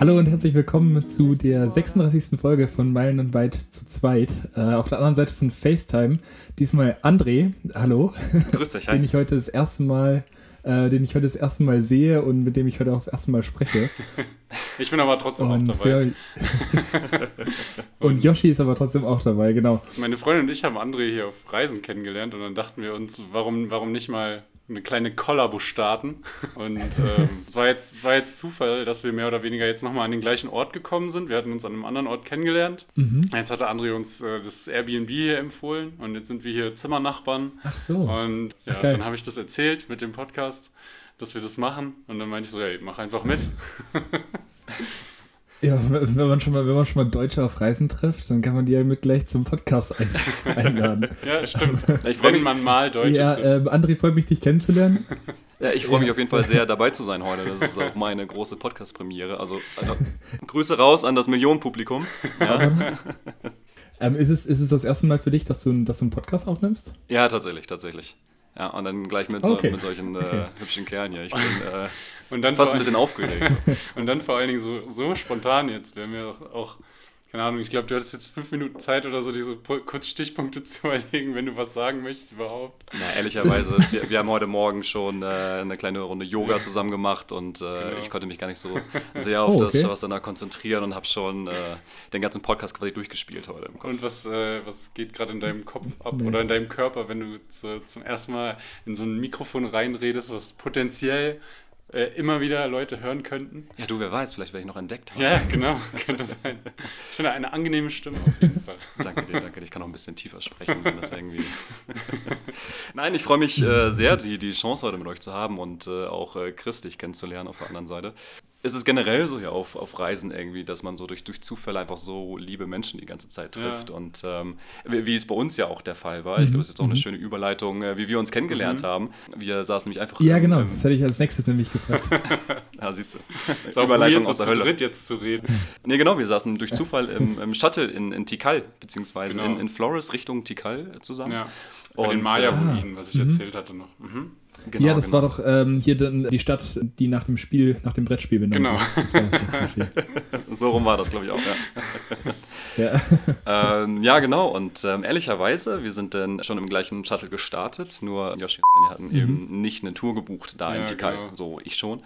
Hallo und herzlich willkommen zu der 36. Folge von Meilen und Weit zu zweit. Äh, auf der anderen Seite von FaceTime, diesmal André, hallo. Grüß dich, hi. den ich heute das erste Mal, äh, den ich heute das erste Mal sehe und mit dem ich heute auch das erste Mal spreche. Ich bin aber trotzdem Und, auch dabei. ja, und Yoshi ist aber trotzdem auch dabei, genau. Meine Freundin und ich haben André hier auf Reisen kennengelernt und dann dachten wir uns, warum, warum nicht mal eine kleine Kollabo starten. Und ähm, es war jetzt, war jetzt Zufall, dass wir mehr oder weniger jetzt nochmal an den gleichen Ort gekommen sind. Wir hatten uns an einem anderen Ort kennengelernt. Mhm. Jetzt hatte André uns äh, das Airbnb hier empfohlen und jetzt sind wir hier Zimmernachbarn. Ach so. Und ja, geil. dann habe ich das erzählt mit dem Podcast, dass wir das machen. Und dann meinte ich so, hey, mach einfach mit. Ja, wenn man schon mal, wenn man schon mal Deutsche auf Reisen trifft, dann kann man die ja mit gleich zum Podcast ein einladen. Ja, stimmt. Ich Wenn man mal Deutsche ja, ähm, André, freut mich, dich kennenzulernen. Ja, ich freue mich auf jeden Fall sehr, dabei zu sein heute. Das ist auch meine große Podcast-Premiere. Also, also Grüße raus an das Millionenpublikum. Ja, Ähm, ist, es, ist es das erste Mal für dich, dass du, dass du einen Podcast aufnimmst? ja tatsächlich, tatsächlich. Ja, und dann gleich mit, so, Okay. mit solchen äh, Okay. hübschen Kerlen hier. Ich bin äh, Und dann fast ein bisschen aufgeregt. Und dann vor allen Dingen so, so spontan jetzt. Wir haben ja auch, auch keine Ahnung, ich glaube, du hattest jetzt fünf Minuten Zeit oder so, diese kurz Stichpunkte zu überlegen, wenn du was sagen möchtest überhaupt. Na, ehrlicherweise, wir, wir haben heute Morgen schon äh, eine kleine Runde Yoga zusammen gemacht und äh, Genau. ich konnte mich gar nicht so sehr auf Oh, das okay. Shavasana konzentrieren und habe schon äh, den ganzen Podcast quasi durchgespielt heute im Kopf. Und was, äh, was geht gerade in deinem Kopf ab Nee. oder in deinem Körper, wenn du zu, zum ersten Mal in so ein Mikrofon reinredest, was potenziell äh, immer wieder Leute hören könnten? Ja, du, wer weiß, vielleicht werde ich noch entdeckt. haben. Ja, genau, könnte sein. Ich finde eine angenehme Stimme auf jeden Fall. Danke dir, danke dir. Ich kann noch ein bisschen tiefer sprechen, wenn das irgendwie. Nein, ich freue mich äh, sehr, die, die Chance heute mit euch zu haben und äh, auch äh, Chris dich kennenzulernen auf der anderen Seite. Es ist generell so hier auf, auf Reisen irgendwie, dass man so durch, durch Zufälle einfach so liebe Menschen die ganze Zeit trifft. Ja. Und ähm, wie, wie es bei uns ja auch der Fall war. Ich glaube, das ist jetzt auch eine schöne Überleitung, äh, wie wir uns kennengelernt haben. Wir saßen nämlich einfach. Ja, genau. im- Das hätte ich als nächstes nämlich gefragt. Ja, siehst du. Ist auch Überleitung aus der Hölle. dritt jetzt zu reden. Nee, genau, wir saßen durch Zufall im, im Shuttle in, in Tikal, beziehungsweise Genau. in, in Flores Richtung Tikal äh, zusammen. Ja. Bei den Und, Maya-Ruinen, was ich mhm. erzählt hatte noch. Mhm. Genau, ja, das genau. war doch ähm, hier dann die Stadt, die nach dem Spiel, nach dem Brettspiel benannt Genau. Klischee. So rum war das, glaube ich, auch, ja. ja. ähm, ja, genau. Und ähm, ehrlicherweise, wir sind dann schon im gleichen Shuttle gestartet, nur Yoshi und Svenja hatten eben nicht eine Tour gebucht da in Ja, Tikal. genau. So, ich schon.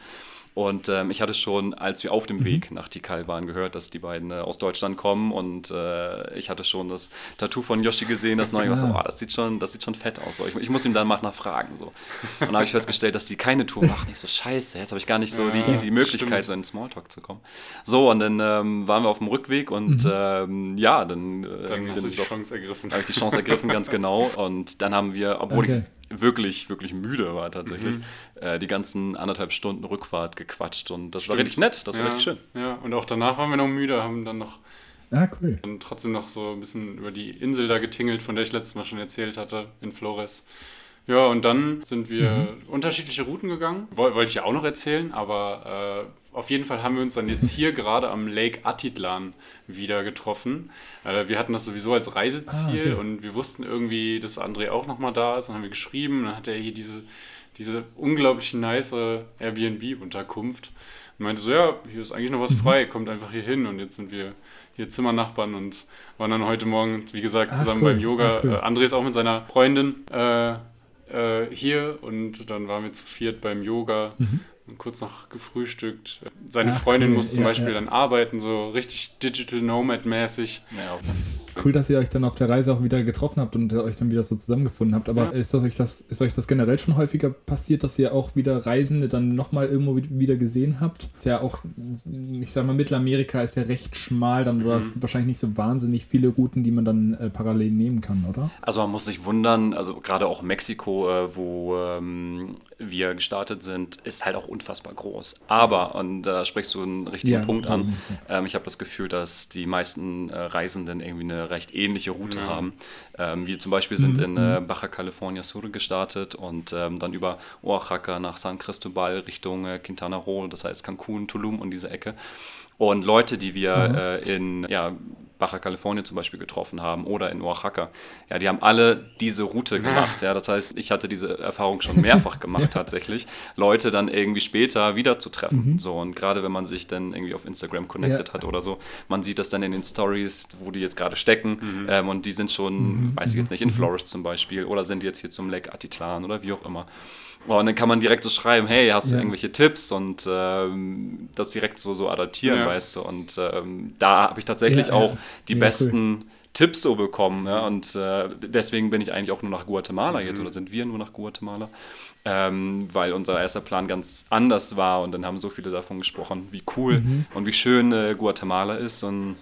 Und ähm, ich hatte schon, als wir auf dem Weg nach Tikal waren, gehört, dass die beiden äh, aus Deutschland kommen. Und äh, ich hatte schon das Tattoo von Yoshi gesehen, das neue. Ich war so, oh, das sieht schon, das sieht schon fett aus. So, ich, ich muss ihm dann mal nachfragen. So. Und dann habe ich festgestellt, dass die keine Tour machen. Ich so, scheiße, jetzt habe ich gar nicht so die Ja, easy Möglichkeit, stimmt. so in den Smalltalk zu kommen. So, und dann ähm, waren wir auf dem Rückweg und ähm, ja, dann, äh, Dann hast du die doch- Chance ergriffen. habe ich die Chance ergriffen, ganz genau. Und dann haben wir, obwohl Okay. ich wirklich, wirklich müde war tatsächlich, Mhm. äh, die ganzen anderthalb Stunden Rückfahrt gequatscht. Und das war Stimmt. richtig nett, das war ja, richtig schön. Ja, und auch danach waren wir noch müde, haben dann noch Ah, cool. dann trotzdem noch so ein bisschen über die Insel da getingelt, von der ich letztes Mal schon erzählt hatte, in Flores. Ja, und dann sind wir unterschiedliche Routen gegangen. Woll, wollte ich ja auch noch erzählen, aber äh, auf jeden Fall haben wir uns dann jetzt hier gerade am Lake Atitlan wieder getroffen. Äh, wir hatten das sowieso als Reiseziel Ah, okay. und wir wussten irgendwie, dass André auch nochmal da ist. Dann haben wir geschrieben, dann hat er hier diese, diese unglaublich nice Airbnb-Unterkunft. Und meinte so, ja, hier ist eigentlich noch was frei, kommt einfach hier hin. Und jetzt sind wir hier Zimmernachbarn und waren dann heute Morgen, wie gesagt, Ach, zusammen cool. beim Yoga. Ach, cool. Äh, André ist auch mit seiner Freundin äh, äh, hier und dann waren wir zu viert beim Yoga. Kurz noch gefrühstückt. Seine. Ach, Freundin cool. muss zum Ja, Beispiel ja. dann arbeiten, so richtig Digital Nomad-mäßig. Ja, Cool, dass ihr euch dann auf der Reise auch wieder getroffen habt und euch dann wieder so zusammengefunden habt. Aber Ja. ist, das euch das, ist euch das generell schon häufiger passiert, dass ihr auch wieder Reisende dann nochmal irgendwo wi- wieder gesehen habt? Ist ja auch, ich sag mal, Mittelamerika ist ja recht schmal, dann oder es gibt wahrscheinlich nicht so wahnsinnig viele Routen, die man dann äh, parallel nehmen kann, oder? Also man muss sich wundern, also gerade auch Mexiko, äh, wo ähm, wir gestartet sind, ist halt auch unfassbar groß. Aber, und da sprichst du einen richtigen Ja, Punkt an, ja. ähm, ich habe das Gefühl, dass die meisten äh, Reisenden irgendwie eine recht ähnliche Route Ja. haben. Ähm, wir zum Beispiel sind Mhm, in äh, Baja California Sur gestartet und ähm, dann über Oaxaca nach San Cristobal Richtung äh, Quintana Roo, das heißt Cancun, Tulum und diese Ecke. Und Leute, die wir Mhm. äh, in ja, Baja California zum Beispiel getroffen haben oder in Oaxaca. Ja, die haben alle diese Route gemacht. Ja, das heißt, ich hatte diese Erfahrung schon mehrfach gemacht tatsächlich, Leute dann irgendwie später wieder zu treffen. Mhm. So und gerade wenn man sich dann irgendwie auf Instagram connected ja. hat oder so, man sieht das dann in den Stories, wo die jetzt gerade stecken mhm. ähm, und die sind schon, mhm. weiß ich jetzt nicht, in mhm. Flores zum Beispiel oder sind jetzt hier zum Lake Atitlan oder wie auch immer. Oh, und dann kann man direkt so schreiben, hey, hast du ja. irgendwelche Tipps und ähm, das direkt so, so adaptieren, ja. weißt du. Und ähm, da habe ich tatsächlich ja, auch die besten cool. Tipps so bekommen. Ja? Und äh, deswegen bin ich eigentlich auch nur nach Guatemala mhm. jetzt oder sind wir nur nach Guatemala. Ähm, weil unser erster Plan ganz anders war und dann haben so viele davon gesprochen, wie cool mhm. und wie schön äh, Guatemala ist und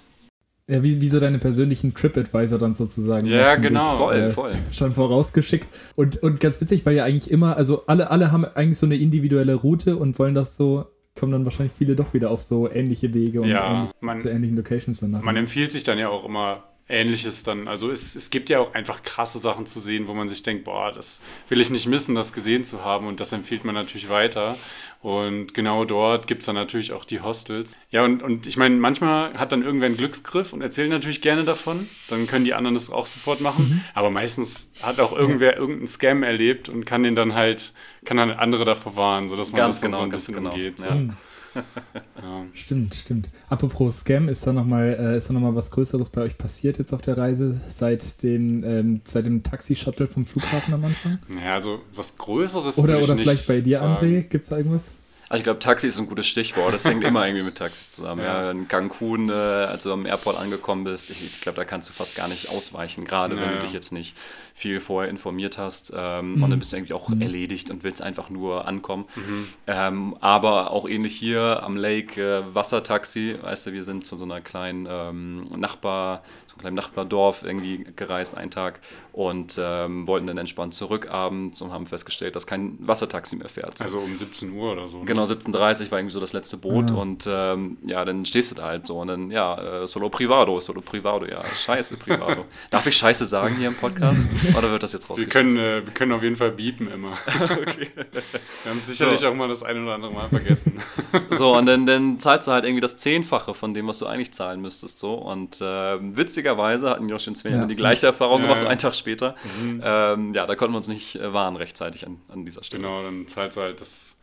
ja, wie, wie so deine persönlichen TripAdvisor dann sozusagen. Ja, genau. Voll, äh, voll. Schon vorausgeschickt. Und, und ganz witzig, weil ja eigentlich immer, also alle, alle haben eigentlich so eine individuelle Route und wollen das so, kommen dann wahrscheinlich viele doch wieder auf so ähnliche Wege und ja, ähnlich, man, zu ähnlichen Locations danach. Man empfiehlt sich dann ja auch immer Ähnliches dann. Also es, es gibt ja auch einfach krasse Sachen zu sehen, wo man sich denkt, boah, das will ich nicht missen, das gesehen zu haben. Und das empfiehlt man natürlich weiter. Und genau dort gibt es dann natürlich auch die Hostels. Ja, und, und ich meine, manchmal hat dann irgendwer einen Glücksgriff und erzählt natürlich gerne davon. Dann können die anderen das auch sofort machen. Mhm. Aber meistens hat auch irgendwer irgendeinen Scam erlebt und kann den dann halt, kann dann andere davor warnen, sodass man ganz das dann genau, so ein bisschen genau. umgeht. Ja. Mhm. ja. Stimmt, stimmt. Apropos Scam, ist da nochmal äh, noch was Größeres bei euch passiert jetzt auf der Reise seit dem, ähm, seit dem Taxi-Shuttle vom Flughafen am Anfang? Ja, also was Größeres. Oder, oder vielleicht bei dir, sagen. André, gibt es da irgendwas? Also ich glaube, Taxi ist ein gutes Stichwort. Das hängt immer irgendwie mit Taxis zusammen. Ja. in Cancun, äh, als du am Airport angekommen bist, ich, ich glaube, da kannst du fast gar nicht ausweichen, gerade ja, wenn du dich jetzt nicht viel vorher informiert hast. Ähm, mhm. Und dann bist du irgendwie auch mhm. erledigt und willst einfach nur ankommen. Mhm. Ähm, aber auch ähnlich hier am Lake äh, Wassertaxi. Weißt du, wir sind zu so einer kleinen ähm, Nachbar, kleinen Nachbardorf irgendwie gereist, einen Tag, und ähm, wollten dann entspannt zurück abends und haben festgestellt, dass kein Wassertaxi mehr fährt. Also um 17 Uhr oder so. Ne? Genau, 17.30 Uhr war irgendwie so das letzte Boot ja. und ähm, ja, dann stehst du da halt so und dann, ja, äh, solo privado, solo privado, ja, scheiße privado. Darf ich scheiße sagen hier im Podcast oder wird das jetzt rausgeschnitten? Wir können, äh, wir können auf jeden Fall biepen immer. okay. Wir haben es sicherlich so. auch mal das ein oder andere Mal vergessen. so, und dann, dann zahlst du halt irgendwie das Zehnfache von dem, was du eigentlich zahlen müsstest so und äh, witziger witzigerweise hatten Josh und Sven ja. die gleiche Erfahrung ja, gemacht, so einen Tag später. Mhm. Ähm, ja, da konnten wir uns nicht äh, warnen rechtzeitig an, an dieser Stelle. Genau, dann zahlst du halt das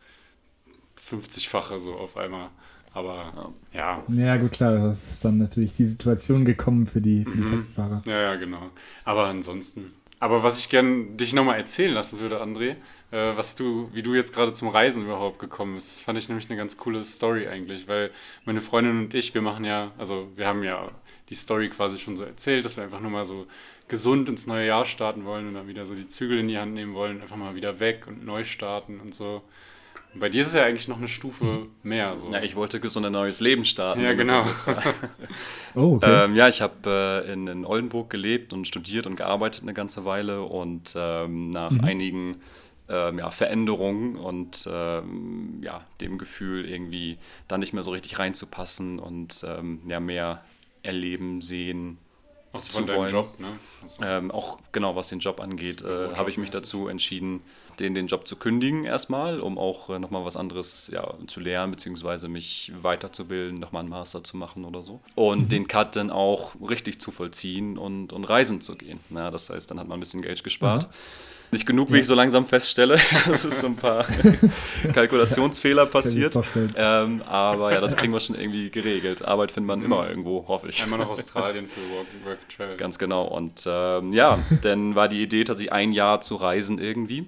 50-fache so auf einmal. Aber ja. ja. Gut, klar, das ist dann natürlich die Situation gekommen für die, für die mhm. Taxifahrer. Ja, ja, genau. Aber ansonsten. Aber was ich gerne dich nochmal erzählen lassen würde, André, äh, was du, wie du jetzt gerade zum Reisen überhaupt gekommen bist, das fand ich nämlich eine ganz coole Story eigentlich, weil meine Freundin und ich, wir machen ja, also wir haben ja die Story quasi schon so erzählt, dass wir einfach nur mal so gesund ins neue Jahr starten wollen und dann wieder so die Zügel in die Hand nehmen wollen, einfach mal wieder weg und neu starten und so. Und bei dir ist es ja eigentlich noch eine Stufe mehr. So. Ja, ich wollte gesund ein neues Leben starten. Ja, genau. oh, okay. Ähm, ja, ich habe äh, in, in, Oldenburg gelebt und studiert und gearbeitet eine ganze Weile und ähm, nach mhm. einigen ähm, ja, Veränderungen und ähm, ja, dem Gefühl, irgendwie da nicht mehr so richtig reinzupassen und ähm, ja, mehr erleben, sehen. Was von deinem Job, ne? Also ähm, auch genau, was den Job angeht, äh, habe ich mich dazu entschieden, den, den Job zu kündigen erstmal, um auch äh, nochmal was anderes ja, zu lernen, beziehungsweise mich weiterzubilden, nochmal einen Master zu machen oder so. Und mhm. den Cut dann auch richtig zu vollziehen und, und reisen zu gehen. Ja, das heißt, dann hat man ein bisschen Geld gespart. Mhm. Nicht genug, wie ja. ich so langsam feststelle. Es ist so ein paar Kalkulationsfehler passiert. Ähm, aber ja, das kriegen wir schon irgendwie geregelt. Arbeit findet man immer irgendwo, hoffe ich. Einmal nach Australien für Work, Work and Travel. Ganz genau. Und ähm, ja, dann war die Idee tatsächlich ein Jahr zu reisen irgendwie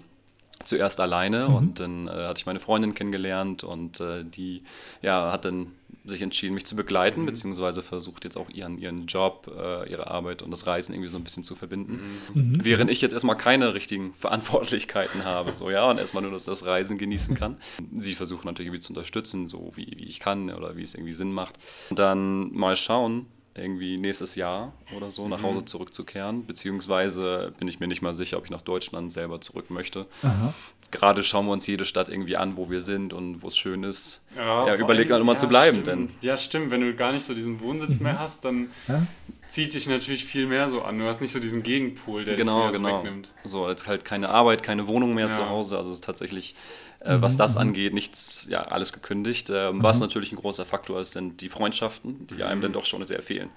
zuerst alleine mhm. und dann äh, hatte ich meine Freundin kennengelernt und äh, die ja, hat dann sich entschieden, mich zu begleiten, mhm. beziehungsweise versucht jetzt auch ihren, ihren Job, äh, ihre Arbeit und das Reisen irgendwie so ein bisschen zu verbinden. Mhm. mhm. Während ich jetzt erstmal keine richtigen Verantwortlichkeiten habe, so ja, und erstmal nur dass das Reisen genießen kann. Sie versuchen natürlich irgendwie zu unterstützen, so wie, wie ich kann oder wie es irgendwie Sinn macht. Und dann mal schauen, irgendwie nächstes Jahr oder so nach Hause mhm. zurückzukehren. Beziehungsweise bin ich mir nicht mal sicher, ob ich nach Deutschland selber zurück möchte. Aha. Gerade schauen wir uns jede Stadt irgendwie an, wo wir sind und wo es schön ist. Ja, ja überleg mal, ja, zu bleiben. Denn. Ja, stimmt. Wenn du gar nicht so diesen Wohnsitz mhm. mehr hast, dann ja? zieht dich natürlich viel mehr so an. Du hast nicht so diesen Gegenpol, der genau, dich genau. so wegnimmt. So, jetzt halt keine Arbeit, keine Wohnung mehr zu Hause. Also es ist tatsächlich äh, was das mhm. angeht, nichts, ja, alles gekündigt. Äh, mhm. Was natürlich ein großer Faktor ist, sind die Freundschaften, die einem dann doch schon sehr fehlen.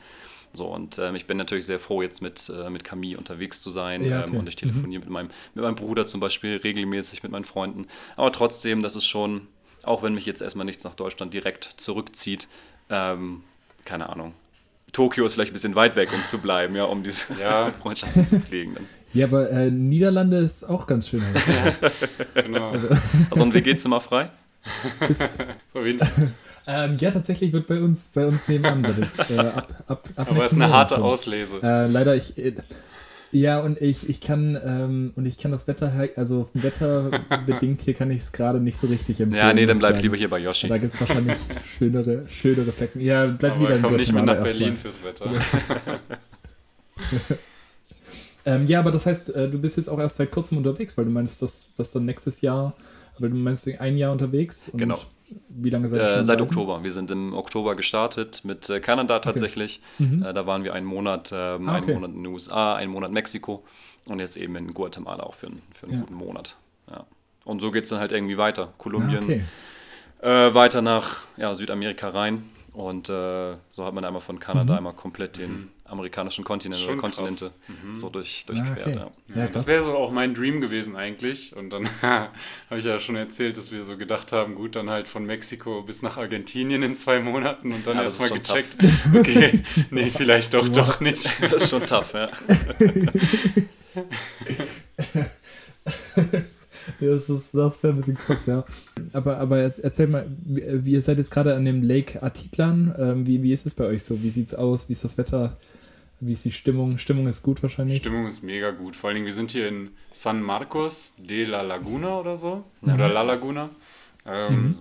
So, und ähm, ich bin natürlich sehr froh, jetzt mit, äh, mit Camille unterwegs zu sein. Ja, ähm, okay. und ich telefoniere mit, meinem, mit meinem Bruder zum Beispiel regelmäßig, mit meinen Freunden. Aber trotzdem, das ist schon, auch wenn mich jetzt erstmal nichts nach Deutschland direkt zurückzieht, ähm, keine Ahnung. Tokio ist vielleicht ein bisschen weit weg, um zu bleiben, ja, um diese Ja. Freundschaften zu pflegen. Dann. Ja, aber äh, Niederlande ist auch ganz schön. Genau. Also ein WG-Zimmer frei? So Fall. ähm, ja, tatsächlich wird bei uns, bei uns nebenan. Das äh, ab, ab, ab Aber es ist eine harte. Auslese. Äh, leider, ich. Ja, und ich, ich kann ähm, und ich kann das Wetter, halt- also wetterbedingt hier kann ich es gerade nicht so richtig empfehlen. Ja, nee, dann bleib lieber hier bei Yoshi. Da gibt es wahrscheinlich schönere, schönere Flecken. Ja, bleib lieber in komm nicht Guatemala nach Berlin fürs Wetter. Ähm, ja, aber das heißt, äh, du bist jetzt auch erst seit kurzem unterwegs, weil du meinst, dass, dass dann nächstes Jahr, aber du meinst ein Jahr unterwegs. Und Genau. Wie lange seid ihr Äh, schon seit reisen? Oktober. Wir sind im Oktober gestartet mit äh, Kanada tatsächlich. Mhm. Äh, da waren wir einen Monat, ähm, Ah, einen okay. Monat in den USA, einen Monat Mexiko und jetzt eben in Guatemala auch für, einen- für einen Ja. guten Monat. Ja. Und so geht es dann halt irgendwie weiter. Kolumbien, Ah, okay. äh, weiter nach ja, Südamerika rein. Und äh, so hat man einmal von Kanada Mhm. einmal komplett den amerikanischen Kontinent Schon oder. Kontinente Mhm. so durch, Ah, durchquert. okay. Ja. Ja, das wäre so auch mein Dream gewesen eigentlich. Und dann habe ich ja schon erzählt, dass wir so gedacht haben, gut, dann halt von Mexiko bis nach Argentinien in zwei Monaten und dann Ja, erstmal gecheckt, okay, nee, vielleicht doch, doch nicht. Das ist schon tough, ja. Ja, das ist- das wäre ein bisschen krass, ja. Aber, aber erzähl mal, wie, wie ihr seid jetzt gerade an dem Lake Atitlan. Ähm, wie, wie ist es bei euch so? Wie sieht's aus? Wie ist das Wetter? Wie ist die Stimmung? Stimmung ist gut wahrscheinlich. Stimmung ist mega gut. Vor allen Dingen, wir sind hier in San Marcos de la Laguna oder so. Ja. Oder La Laguna. Ähm, Mhm.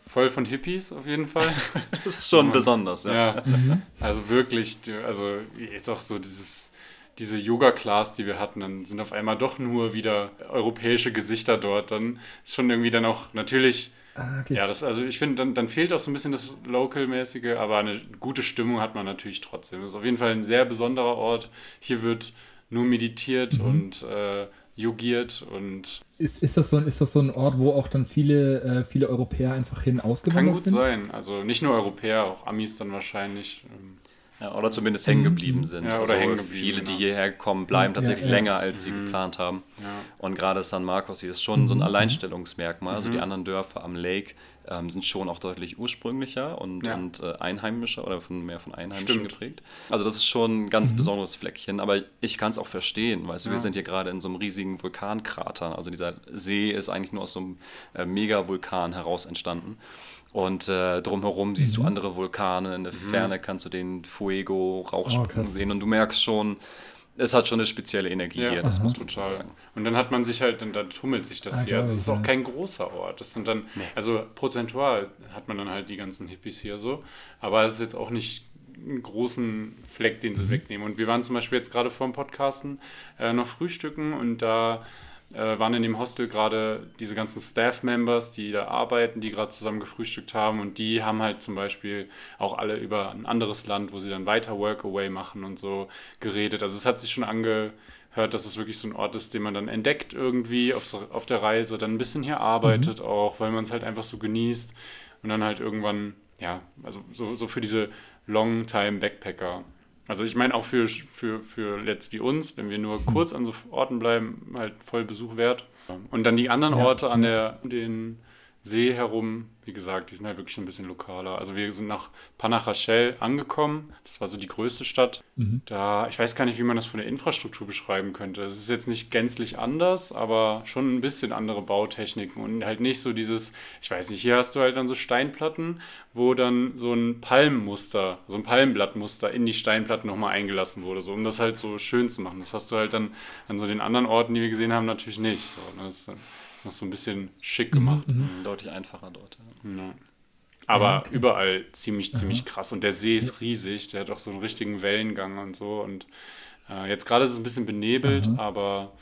Voll von Hippies auf jeden Fall. Das ist schon Ja. besonders, ja. ja. Mhm. Also wirklich, also jetzt auch so dieses, diese Yoga-Class, die wir hatten, dann sind auf einmal doch nur wieder europäische Gesichter dort. Dann ist schon irgendwie dann auch natürlich, Ah, okay. ja, das, also ich finde, dann, dann fehlt auch so ein bisschen das Local-mäßige, aber eine gute Stimmung hat man natürlich trotzdem. Das ist auf jeden Fall ein sehr besonderer Ort. Hier wird nur meditiert Mhm. und äh, yogiert und Ist, ist, das so, ein- ist das so ein Ort, wo auch dann viele, äh, viele Europäer einfach hin kann ausgewandert gut sind? sein. Also nicht nur Europäer, auch Amis dann wahrscheinlich. Ähm, Ja, oder zumindest hängen geblieben sind. Ja, oder also hängen geblieben, viele, die hierher kommen, bleiben Ja, tatsächlich ja. länger, als sie Mhm. geplant haben. Und gerade San Marcos hier ist schon so ein Mhm. Alleinstellungsmerkmal. Also Mhm. die anderen Dörfer am Lake ähm, sind schon auch deutlich ursprünglicher und, und äh, einheimischer oder von, mehr von Einheimischen Stimmt. geprägt. Also das ist schon ein ganz besonderes Fleckchen, aber ich kann es auch verstehen. Weißt du, wir sind hier gerade in so einem riesigen Vulkankrater. Also dieser See ist eigentlich nur aus so einem äh, Megavulkan heraus entstanden. Und äh, drumherum siehst du Mhm. andere Vulkane, in der Ferne kannst du den Fuego, Oh, Rauchspucken krass. sehen und du merkst schon, es hat schon eine spezielle Energie Ja, hier, das aha. du schon Total. sagen. Und dann hat man sich halt, dann, dann tummelt sich das Ah, hier. Also es ist auch kein großer Ort. Das sind dann, also prozentual hat man dann halt die ganzen Hippies hier so. Aber es ist jetzt auch nicht einen großen Fleck, den sie Mhm. wegnehmen. Und wir waren zum Beispiel jetzt gerade vor dem Podcasten äh, noch frühstücken und da äh, waren in dem Hostel gerade diese ganzen Staff-Members, die da arbeiten, die gerade zusammen gefrühstückt haben und die haben halt zum Beispiel auch alle über ein anderes Land, wo sie dann weiter Workaway machen und so geredet. Also es hat sich schon angehört, dass es wirklich so ein Ort ist, den man dann entdeckt irgendwie auf, auf der Reise, dann ein bisschen hier arbeitet auch, weil man es halt einfach so genießt und dann halt irgendwann, ja, also so, so für diese Long-Time-Backpacker. Also ich meine auch für, für, für Let's wie uns, wenn wir nur kurz an so Orten bleiben, halt voll Besuch wert. Und dann die anderen Ja, Orte an der, den See herum, wie gesagt, die sind halt wirklich ein bisschen lokaler. Also wir sind nach Panajachel angekommen. Das war so die größte Stadt. Mhm. Da, ich weiß gar nicht, wie man das von der Infrastruktur beschreiben könnte. Es ist jetzt nicht gänzlich anders, aber schon ein bisschen andere Bautechniken und halt nicht so dieses, ich weiß nicht, hier hast du halt dann so Steinplatten, wo dann so ein Palmmuster, so ein Palmblattmuster in die Steinplatten nochmal eingelassen wurde, so um das halt so schön zu machen. Das hast du halt dann an so den anderen Orten, die wir gesehen haben, natürlich nicht. So, ne? Das ist dann noch so ein bisschen schick gemacht. Mhm. Mhm, Deutlich einfacher dort. Ja. Ja. Aber okay. überall ziemlich, ziemlich krass. Und der See ist riesig, der hat auch so einen richtigen Wellengang und so. Und äh, jetzt gerade ist es ein bisschen benebelt, Aha. aber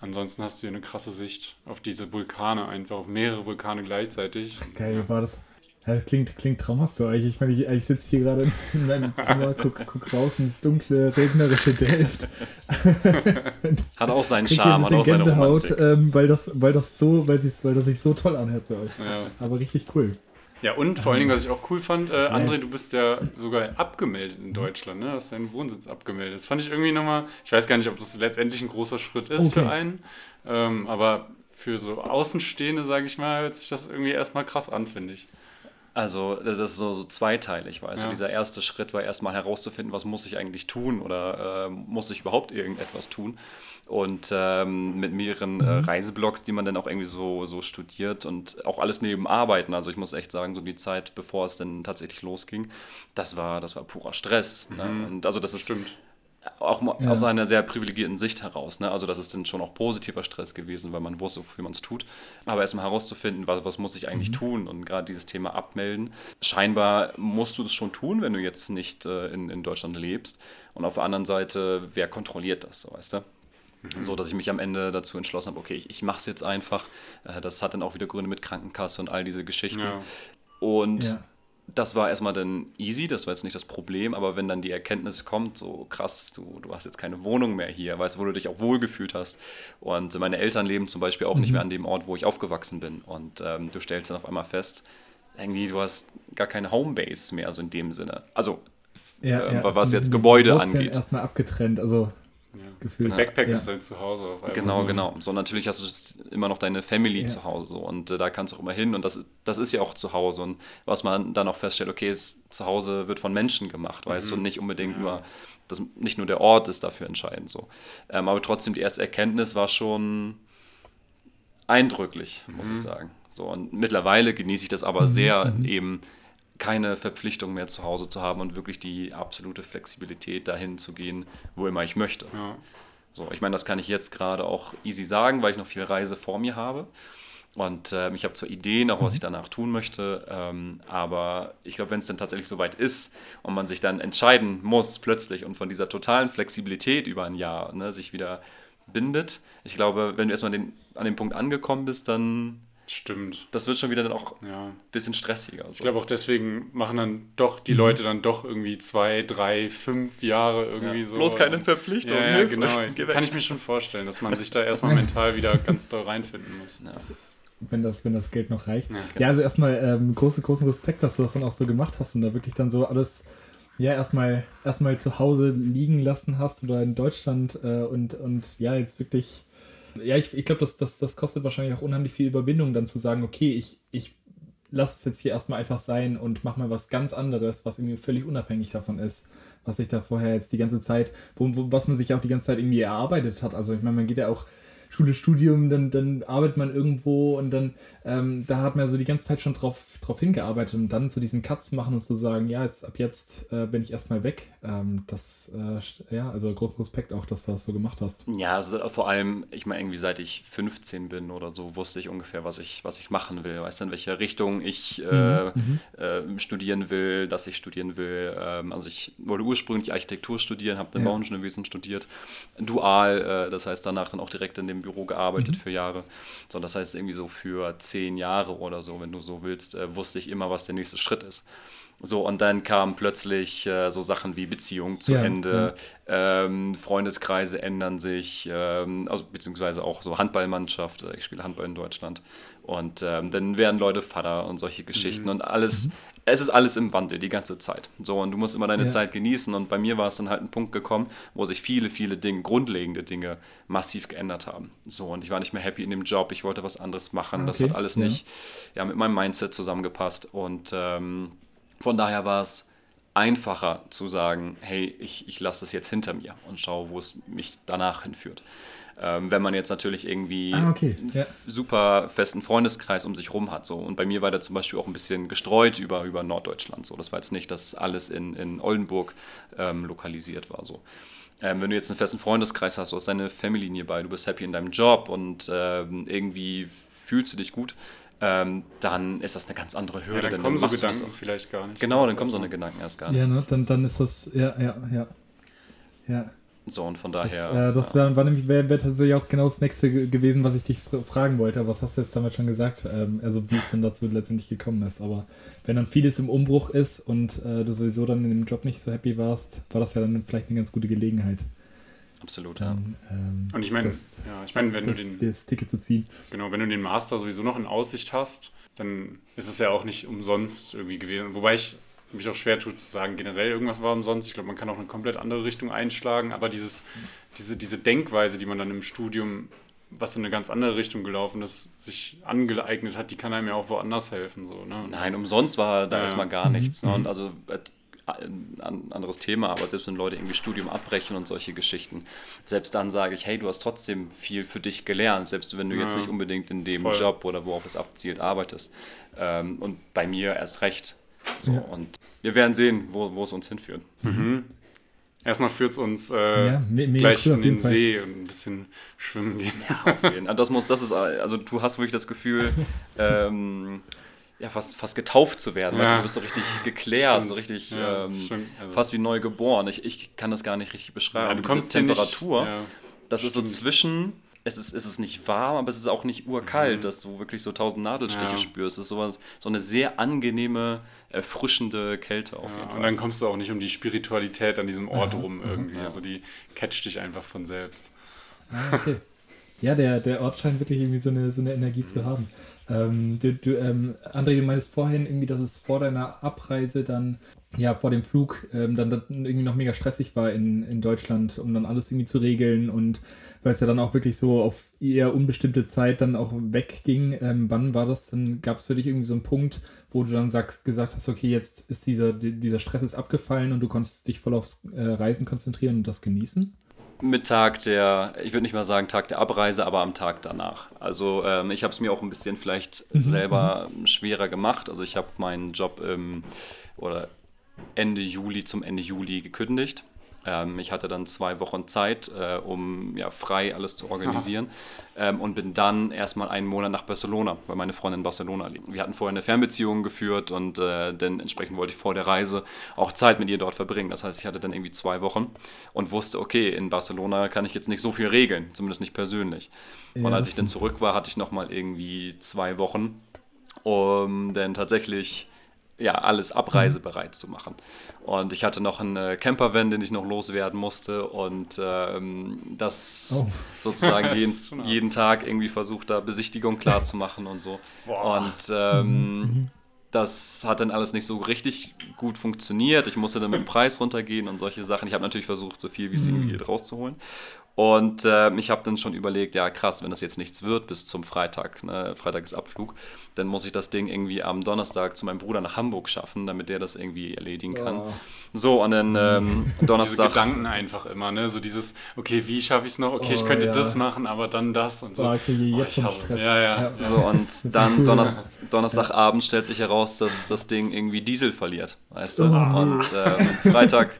ansonsten hast du hier eine krasse Sicht auf diese Vulkane einfach, auf mehrere Vulkane gleichzeitig. Geil, war das. Ja, das klingt, klingt traumhaft für euch. Ich meine, ich, ich sitze hier gerade in, in meinem Zimmer, guck, guck raus ins dunkle, regnerische Delft. Hat auch seinen Charme, hat auch seine Gänsehaut, ähm, weil, das, weil das so, weil, weil das sich so toll anhört bei euch. Ja. Aber richtig cool. Ja, und vor allen Dingen, was ich auch cool fand, äh, André, du bist ja sogar abgemeldet in Deutschland, ne? Hast deinen Wohnsitz abgemeldet. Das fand ich irgendwie nochmal, ich weiß gar nicht, ob das letztendlich ein großer Schritt ist Okay. für einen, ähm, aber für so Außenstehende, sage ich mal, hört sich das irgendwie erstmal krass an, finde ich. Also das ist so, so zweiteilig, weißt Ja. du. Dieser erste Schritt war erstmal herauszufinden, was muss ich eigentlich tun oder äh, muss ich überhaupt irgendetwas tun. Und ähm, mit mehreren äh, Reiseblogs, die man dann auch irgendwie so, so studiert und auch alles neben Arbeiten. Also ich muss echt sagen, so die Zeit, bevor es dann tatsächlich losging, das war, das war purer Stress. Ne? Und also das ist Stimmt. Auch mal Ja. aus einer sehr privilegierten Sicht heraus. Ne? Also das ist dann schon auch positiver Stress gewesen, weil man wusste, wofür man es tut. Aber erstmal herauszufinden, was, was muss ich eigentlich tun und gerade dieses Thema abmelden. Scheinbar musst du das schon tun, wenn du jetzt nicht äh, in, in Deutschland lebst. Und auf der anderen Seite, wer kontrolliert das, so weißt du? So, dass ich mich am Ende dazu entschlossen habe, okay, ich, ich mache es jetzt einfach. Äh, Das hat dann auch wieder Gründe mit Krankenkasse und all diese Geschichten. Ja. Und Ja. Das war erstmal dann easy, das war jetzt nicht das Problem, aber wenn dann die Erkenntnis kommt, so krass, du, du hast jetzt keine Wohnung mehr hier, weißt du, wo du dich auch wohlgefühlt hast. Und meine Eltern leben zum Beispiel auch nicht mehr an dem Ort, wo ich aufgewachsen bin. Und ähm, du stellst dann auf einmal fest, irgendwie, du hast gar keine Homebase mehr, so in dem Sinne. Also, äh, was also jetzt Gebäude Wurzeln angeht. Erstmal abgetrennt, also Ja. gefühlt. Backpack ja. ist dein Zuhause auf einmal. Genau, genau. So natürlich hast du immer noch deine Family Ja. zu Hause so und äh, da kannst du auch immer hin und das, ist- das ist ja auch zu Hause und was man dann auch feststellt, okay, ist, zu Hause wird von Menschen gemacht, weißt du, und nicht unbedingt nur, das, nicht nur der Ort ist dafür entscheidend so. Ähm, aber trotzdem, die erste Erkenntnis war schon eindrücklich, muss ich sagen. So und mittlerweile genieße ich das aber sehr, eben keine Verpflichtung mehr zu Hause zu haben und wirklich die absolute Flexibilität dahin zu gehen, wo immer ich möchte. Ja. So, ich meine, das kann ich jetzt gerade auch easy sagen, weil ich noch viel Reise vor mir habe. Und ähm, ich habe zwar Ideen, auch was ich danach tun möchte, ähm, aber ich glaube, wenn es dann tatsächlich soweit ist und man sich dann entscheiden muss plötzlich und von dieser totalen Flexibilität über ein Jahr ne, sich wieder bindet, ich glaube, wenn du erstmal den, an dem Punkt angekommen bist, dann Stimmt. das wird schon wieder dann auch ein Ja. bisschen stressiger. Ich glaube auch deswegen machen dann doch die Leute dann doch irgendwie zwei, drei, fünf Jahre irgendwie Ja. so. Bloß keine Verpflichtung, Ja, ja Hilfe, genau. Kann ich mir schon vorstellen, dass man sich da erstmal mental wieder ganz doll reinfinden muss. Ja. wenn das, wenn das Geld noch reicht. Ja, Ja, also erstmal ähm, große, großen Respekt, dass du das dann auch so gemacht hast und da wirklich dann so alles, ja, erstmal erstmal zu Hause liegen lassen hast oder in Deutschland äh, und, und ja, jetzt wirklich, ja, ich, ich glaube, das, das, das kostet wahrscheinlich auch unheimlich viel Überwindung, dann zu sagen, okay, ich, ich lasse es jetzt hier erstmal einfach sein und mach mal was ganz anderes, was irgendwie völlig unabhängig davon ist, was sich da vorher jetzt die ganze Zeit, wo, wo, was man sich auch die ganze Zeit irgendwie erarbeitet hat. Also ich meine, man geht ja auch Schule, Studium, dann, dann arbeitet man irgendwo und dann, ähm, da hat man so die ganze Zeit schon drauf, drauf hingearbeitet und dann zu diesen Cuts zu machen und zu sagen, ja, jetzt ab jetzt äh, bin ich erstmal weg. Ähm, das, äh, ja, also großen Respekt auch, dass du das so gemacht hast. Ja, also vor allem, ich meine, irgendwie seit ich 15 bin oder so, wusste ich ungefähr, was ich, was ich machen will. Weißt du, in welcher Richtung ich äh, äh, studieren will, dass ich studieren will. Ähm, also ich wollte ursprünglich Architektur studieren, habe dann Ja. Bauingenieurwesen studiert, dual, äh, das heißt danach dann auch direkt in dem Büro gearbeitet für Jahre. So, das heißt irgendwie so für zehn Jahre oder so, wenn du so willst, äh, wusste ich immer, was der nächste Schritt ist. So, und dann kamen plötzlich äh, so Sachen wie Beziehung zu Ja, Ende, ähm, Freundeskreise ändern sich, ähm, also beziehungsweise auch so Handballmannschaft. äh, Ich spiele Handball in Deutschland. Und ähm, dann werden Leute Vater und solche Geschichten und alles. Es ist alles im Wandel die ganze Zeit. So, und du musst immer deine Ja. Zeit genießen. Und bei mir war es dann halt ein Punkt gekommen, wo sich viele, viele Dinge, grundlegende Dinge massiv geändert haben. So, und ich war nicht mehr happy in dem Job, ich wollte was anderes machen. Ah, Das okay. hat alles Ja. nicht ja, mit meinem Mindset zusammengepasst. Und ähm, von daher war es einfacher zu sagen, hey, ich, ich lasse das jetzt hinter mir und schaue, wo es mich danach hinführt. Ähm, wenn man jetzt natürlich irgendwie Ah, okay, ja. super festen Freundeskreis um sich rum hat. So. Und bei mir war der zum Beispiel auch ein bisschen gestreut über, über Norddeutschland. So. Das war jetzt nicht, dass alles in, in Oldenburg ähm, lokalisiert war. So. Ähm, wenn du jetzt einen festen Freundeskreis hast, du hast deine Family-Linie bei, du bist happy in deinem Job und ähm, irgendwie fühlst du dich gut, ähm, dann ist das eine ganz andere Hürde. Ja, dann kommen so machst du das Gedanken vielleicht gar nicht. Genau, dann kommen so eine Gedanken erst gar nicht. Ja, ne, dann, dann ist das, ja, ja, ja. Ja. So, und von Das, daher. äh, das ja. wär, war nämlich wär, wär tatsächlich auch genau das nächste ge- gewesen, was ich dich fr fragen wollte. Aber was hast du jetzt damit schon gesagt? Ähm, also wie es denn dazu letztendlich gekommen ist. Aber wenn dann vieles im Umbruch ist und äh, du sowieso dann in dem Job nicht so happy warst, war das ja dann vielleicht eine ganz gute Gelegenheit. Absolut, dann, ja. Ähm, Und ich meine, das, ja, ich meine, wenn das, du den, das Ticket zu ziehen. genau, wenn du den Master sowieso noch in Aussicht hast, dann ist es ja auch nicht umsonst irgendwie gewesen. Wobei ich mich auch schwer tut zu sagen, generell irgendwas war umsonst. Ich glaube, man kann auch eine komplett andere Richtung einschlagen, aber dieses, diese, diese Denkweise, die man dann im Studium, was in eine ganz andere Richtung gelaufen ist, sich angeeignet hat, die kann einem ja auch woanders helfen. So, ne? Nein, umsonst war da Ja. erstmal gar nichts. Ne? Mhm. Und also äh, ein an- anderes Thema, aber selbst wenn Leute irgendwie Studium abbrechen und solche Geschichten, selbst dann sage ich, hey, du hast trotzdem viel für dich gelernt, selbst wenn du jetzt Ja. nicht unbedingt in dem Voll. Job oder worauf es abzielt arbeitest. Ähm, und bei mir erst recht. So, Ja. Und wir werden sehen, wo, wo es uns hinführt. Mhm. Erstmal führt es uns äh, Ja, gleich cool in den Fall. See und ein bisschen schwimmen gehen. Auf jeden Fall. Das muss, das ist, also du hast wirklich das Gefühl, ähm, ja, fast, fast getauft zu werden. Weißt du, Ja. bist so richtig geklärt, Stimmt. so richtig Ja, ähm, stimmt. Also- fast wie neu geboren. Ich, ich kann das gar nicht richtig beschreiben. Ja, du Diese kommst Temperatur, Nicht, ja. das ist so stimmt. zwischen, es ist, es ist nicht warm, aber es ist auch nicht urkalt, Mhm. dass du wirklich so tausend Nadelstiche Ja. spürst. Es ist sowas, so eine sehr angenehme, erfrischende Kälte auf jeden Ja, Fall. und dann kommst du auch nicht um die Spiritualität an diesem Ort rum irgendwie. ja. Also die catcht dich einfach von selbst. Ah, okay. Ja, der, der Ort scheint wirklich irgendwie so eine, so eine Energie zu haben. Ähm, du, du, ähm, André, du meinst vorhin irgendwie, dass es vor deiner Abreise dann, ja, vor dem Flug, ähm, dann, dann irgendwie noch mega stressig war in, in Deutschland, um dann alles irgendwie zu regeln und weil es ja dann auch wirklich so auf eher unbestimmte Zeit dann auch wegging. Ähm, wann war das dann? Gab es für dich irgendwie so einen Punkt, wo du dann sagst, gesagt hast, okay, jetzt ist dieser, dieser Stress ist abgefallen und du konntest dich voll aufs äh, Reisen konzentrieren und das genießen? Mit Tag der, ich würde nicht mal sagen Tag der Abreise, aber am Tag danach. Also ähm, ich habe es mir auch ein bisschen vielleicht Mhm, selber schwerer gemacht. Also ich habe meinen Job im, oder Ende Juli zum Ende Juli gekündigt. Ähm, ich hatte dann zwei Wochen Zeit, äh, um ja, frei alles zu organisieren ähm, und bin dann erstmal einen Monat nach Barcelona, weil meine Freundin in Barcelona liegt. Wir hatten vorher eine Fernbeziehung geführt und äh, dann entsprechend wollte ich vor der Reise auch Zeit mit ihr dort verbringen. Das heißt, ich hatte dann irgendwie zwei Wochen und wusste, okay, in Barcelona kann ich jetzt nicht so viel regeln, zumindest nicht persönlich. Und Ja. als ich dann zurück war, hatte ich nochmal irgendwie zwei Wochen, um dann tatsächlich ja, alles abreisebereit zu machen. Und ich hatte noch einen äh, Campervan, den ich noch loswerden musste und ähm, das Oh. sozusagen Das jeden, hart. jeden Tag irgendwie versucht, da Besichtigung klar zu machen und so. Boah. Und ähm, Mhm. das hat dann alles nicht so richtig gut funktioniert. Ich musste dann mit dem Preis runtergehen und solche Sachen. Ich habe natürlich versucht, so viel wie es irgendwie geht rauszuholen. Und ähm, ich habe dann schon überlegt, ja krass, wenn das jetzt nichts wird bis zum Freitag, ne, Freitag ist Abflug, dann muss ich das Ding irgendwie am Donnerstag zu meinem Bruder nach Hamburg schaffen, damit der das irgendwie erledigen kann. Oh. So, und dann ähm, Diese Donnerstag. Gedanken einfach immer, ne? So dieses, okay, wie schaffe ich es noch? Okay, ich Oh, könnte ja. das machen, aber dann das und so. Ich kriege Oh, jetzt ich hasse- Stress. Ja, ja. ja. So, und dann Zuhörer. Donners Donnerstagabend stellt sich heraus, dass das Ding irgendwie Diesel verliert, weißt du? Oh, und ähm, Freitag,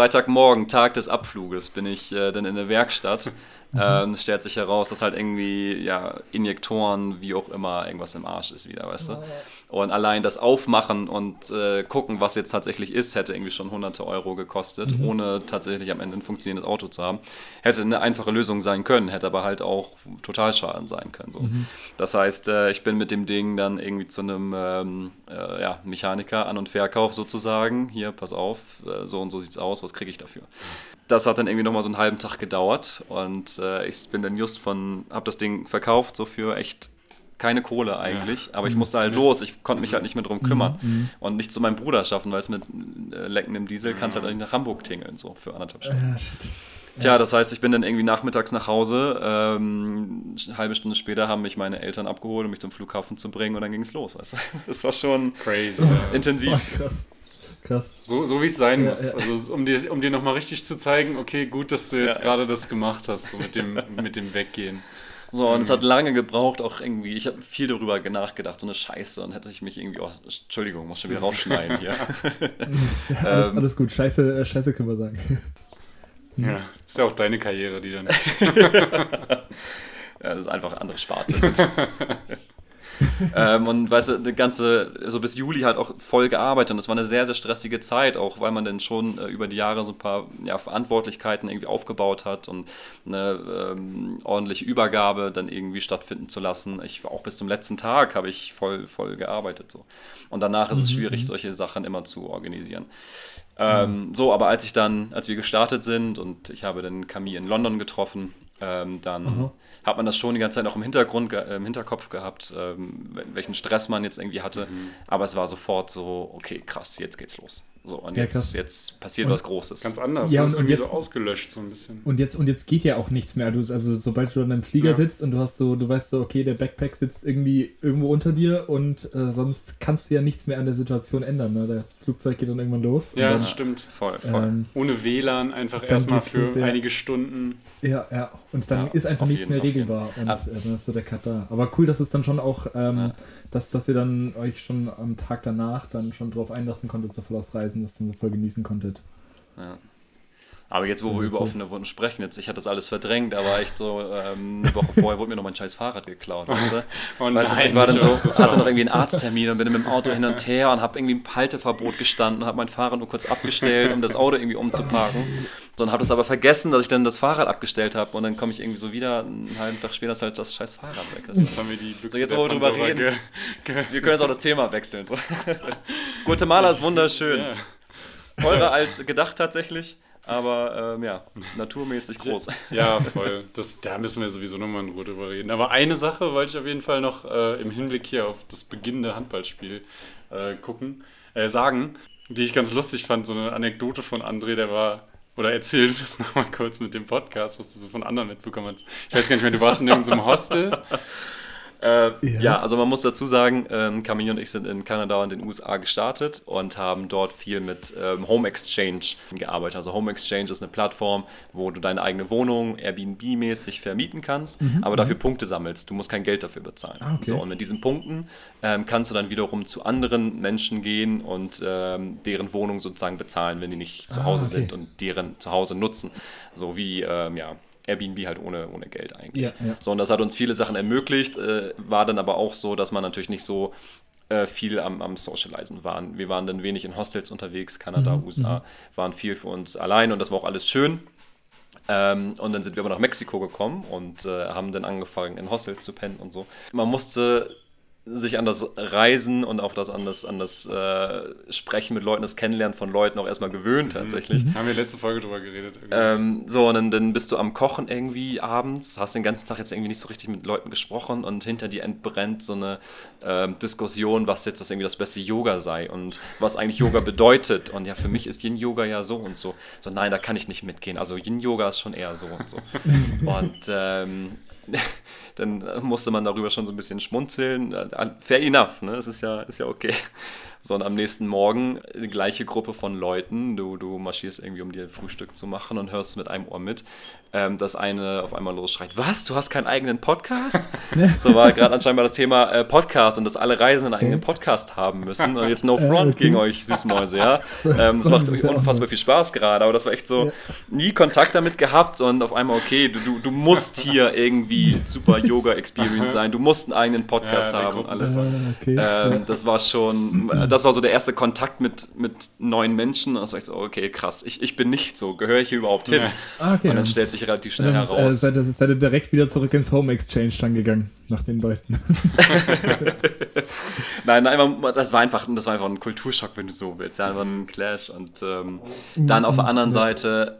Freitagmorgen, Tag des Abfluges, bin ich äh, dann in der Werkstatt. Ähm, stellt sich heraus, dass halt irgendwie, ja, Injektoren, wie auch immer, irgendwas im Arsch ist wieder, weißt du? Und allein das Aufmachen und äh, gucken, was jetzt tatsächlich ist, hätte irgendwie schon hunderte Euro gekostet, ohne tatsächlich am Ende ein funktionierendes Auto zu haben. Hätte eine einfache Lösung sein können, hätte aber halt auch Totalschaden sein können. So. Das heißt, äh, ich bin mit dem Ding dann irgendwie zu einem ähm, äh, ja, Mechaniker An- und Verkauf sozusagen. Hier, pass auf, äh, so und so sieht's aus, was kriege ich dafür? Das hat dann irgendwie nochmal so einen halben Tag gedauert und äh, ich bin dann just von, habe das Ding verkauft, so für echt keine Kohle eigentlich, aber ich musste halt los, ich konnte mich halt nicht mehr drum kümmern und nicht zu meinem Bruder schaffen, weil es mit äh, leckendem Diesel kannst halt auch nicht nach Hamburg tingeln, so für anderthalb Stunden. Ja, shit. Tja, das heißt, ich bin dann irgendwie nachmittags nach Hause. Ähm, eine halbe Stunde später haben mich meine Eltern abgeholt, um mich zum Flughafen zu bringen und dann ging es los. Weißt du? Das war schon Crazy. ja. intensiv. Boah, krass. Krass. So, so wie es sein Ja, muss. ja. Also um dir, um dir nochmal richtig zu zeigen, okay, gut, dass du jetzt Ja. gerade das gemacht hast, so mit dem, mit dem Weggehen. So, und es hat lange gebraucht, auch irgendwie. Ich habe viel darüber nachgedacht, so eine Scheiße. Und hätte ich mich irgendwie, oh, Entschuldigung, muss schon wieder rausschneiden hier. Ja, alles, Ähm. alles gut. Scheiße, äh, Scheiße können wir sagen. Ja, ist ja auch deine Karriere, die dann. Ja, das ist einfach eine andere Sparte. ähm, und weißt du, eine ganze, so bis Juli halt auch voll gearbeitet und das war eine sehr, sehr stressige Zeit, auch weil man dann schon äh, über die Jahre so ein paar ja, Verantwortlichkeiten irgendwie aufgebaut hat und eine ähm, ordentliche Übergabe dann irgendwie stattfinden zu lassen. Ich war auch bis zum letzten Tag habe ich voll, voll gearbeitet so. Und danach ist es schwierig, solche Sachen immer zu organisieren. Ähm, so, aber als ich dann, als wir gestartet sind und ich habe dann Camille in London getroffen, ähm, dann Aha. Hat man das schon die ganze Zeit noch im Hintergrund, äh, im Hinterkopf gehabt, ähm, wel- welchen Stress man jetzt irgendwie hatte. Aber es war sofort so, okay, krass, jetzt geht's los. So, und Ja, jetzt, jetzt passiert Und- was Großes. Ganz anders. Ja, Ja, und- und, jetzt- so ausgelöscht so ein bisschen. Und jetzt, und jetzt geht ja auch nichts mehr. Du, also sobald du dann im Flieger Ja. sitzt und du hast so, du weißt so, okay, der Backpack sitzt irgendwie irgendwo unter dir und äh, sonst kannst du ja nichts mehr an der Situation ändern. Ne? Das Flugzeug geht dann irgendwann los. ja, das stimmt. voll, voll. dann, ähm, Ohne WLAN einfach Dann erstmal für los, ja. einige Stunden. ja, ja. Und dann Ja, ist einfach nichts jeden, mehr regelbar und Ah. äh, dann ist so der Cut da. Aber cool, dass es dann schon auch, ähm, Ja. dass, dass ihr dann euch schon am Tag danach dann schon drauf einlassen konntet, so voll ausreisen, dass ihr dann so voll genießen konntet. Ja. Aber jetzt, wo wir über cool. offene Wunden sprechen, jetzt, ich hatte das alles verdrängt, aber echt so, ähm, eine Woche vorher wurde mir noch mein scheiß Fahrrad geklaut, weißt du? Oh Weißt du, nein, ich war dann so, hatte noch irgendwie einen Arzttermin und bin mit dem Auto hin und her und habe irgendwie im Halteverbot gestanden und habe mein Fahrrad nur kurz abgestellt, um das Auto irgendwie umzuparken. So, und habe das aber vergessen, dass ich dann das Fahrrad abgestellt habe und dann komme ich irgendwie so wieder, einen halben Tag später ist halt das scheiß Fahrrad weg. Das Jetzt haben wir die Büchse So, jetzt wollen wir drüber reden. wir können jetzt auch das Thema wechseln. So. Guatemala ist wunderschön. Teurer als gedacht tatsächlich, aber ähm, ja, naturmäßig groß. Ja, voll. Das, da müssen wir sowieso nochmal in Ruhe drüber reden. Aber eine Sache wollte ich auf jeden Fall noch äh, im Hinblick hier auf das beginnende Handballspiel äh, gucken, äh, sagen, die ich ganz lustig fand. So eine Anekdote von André, der war, oder erzähl du das nochmal kurz mit dem Podcast, was du so von anderen mitbekommen hast. Ich weiß gar nicht mehr, du warst in irgendeinem Hostel. Äh, Ja. ja. also man muss dazu sagen, ähm, Camille und ich sind in Kanada und den USA gestartet und haben dort viel mit ähm, Home Exchange gearbeitet. Also Home Exchange ist eine Plattform, wo du deine eigene Wohnung Airbnb-mäßig vermieten kannst, aber dafür Punkte sammelst. Du musst kein Geld dafür bezahlen. Ah, okay. So, und mit diesen Punkten ähm, kannst du dann wiederum zu anderen Menschen gehen und ähm, deren Wohnung sozusagen bezahlen, wenn die nicht zu Ah, Hause okay. sind und deren zu Hause nutzen. So wie ähm, ja, Airbnb halt ohne, ohne Geld eigentlich. Ja, ja. So, und das hat uns viele Sachen ermöglicht, äh, war dann aber auch so, dass man natürlich nicht so äh, viel am, am Socializen waren. Wir waren dann wenig in Hostels unterwegs, Kanada, Mhm, USA, waren viel für uns allein und das war auch alles schön. Ähm, und dann sind wir aber nach Mexiko gekommen und äh, haben dann angefangen, in Hostels zu pennen und so. Man musste sich an das Reisen und auch das an das, an das äh, Sprechen mit Leuten, das Kennenlernen von Leuten auch erstmal gewöhnt tatsächlich. Haben wir letzte Folge drüber geredet. Ähm, so, und dann, dann bist du am Kochen irgendwie abends, hast den ganzen Tag jetzt irgendwie nicht so richtig mit Leuten gesprochen und hinter dir entbrennt so eine ähm, Diskussion, was jetzt das irgendwie das beste Yoga sei und was eigentlich Yoga bedeutet. Und ja, für mich ist Yin-Yoga ja so und so. So, nein, da kann ich nicht mitgehen. Also Yin-Yoga ist schon eher so und so. Und ähm, dann musste man darüber schon so ein bisschen schmunzeln. Äh, Fair enough, ne? Es ist ja, ist ja okay. So, und am nächsten Morgen die gleiche Gruppe von Leuten, du, du marschierst irgendwie, um dir Frühstück zu machen und hörst mit einem Ohr mit, ähm, dass eine auf einmal losschreit, was, du hast keinen eigenen Podcast? so war gerade anscheinend das Thema äh, Podcast und dass alle Reisenden einen eigenen Podcast haben müssen. Und jetzt no Äh, front gegen euch Süßmäuse, ja. Ähm, das so macht unfassbar viel Spaß gerade, aber das war echt so, Ja. nie Kontakt damit gehabt und auf einmal, okay, du, du, du musst hier irgendwie super Yoga-Experience sein, du musst einen eigenen Podcast Ja, haben und alles. Ah, okay. Ähm, das war schon, das war so der erste Kontakt mit, mit neuen Menschen. War ich so, okay, krass, ich, ich bin nicht so, gehöre ich hier überhaupt hin? Ja. Ah, okay. Und dann stellt sich relativ schnell dann äh, heraus. seid, ihr, seid ihr direkt wieder zurück ins Home Exchange dann gegangen, nach den Leuten. Nein, nein, das war einfach, das war einfach ein Kulturschock, wenn du so willst. Ja, einfach ein Clash. Und ähm, dann auf der anderen Seite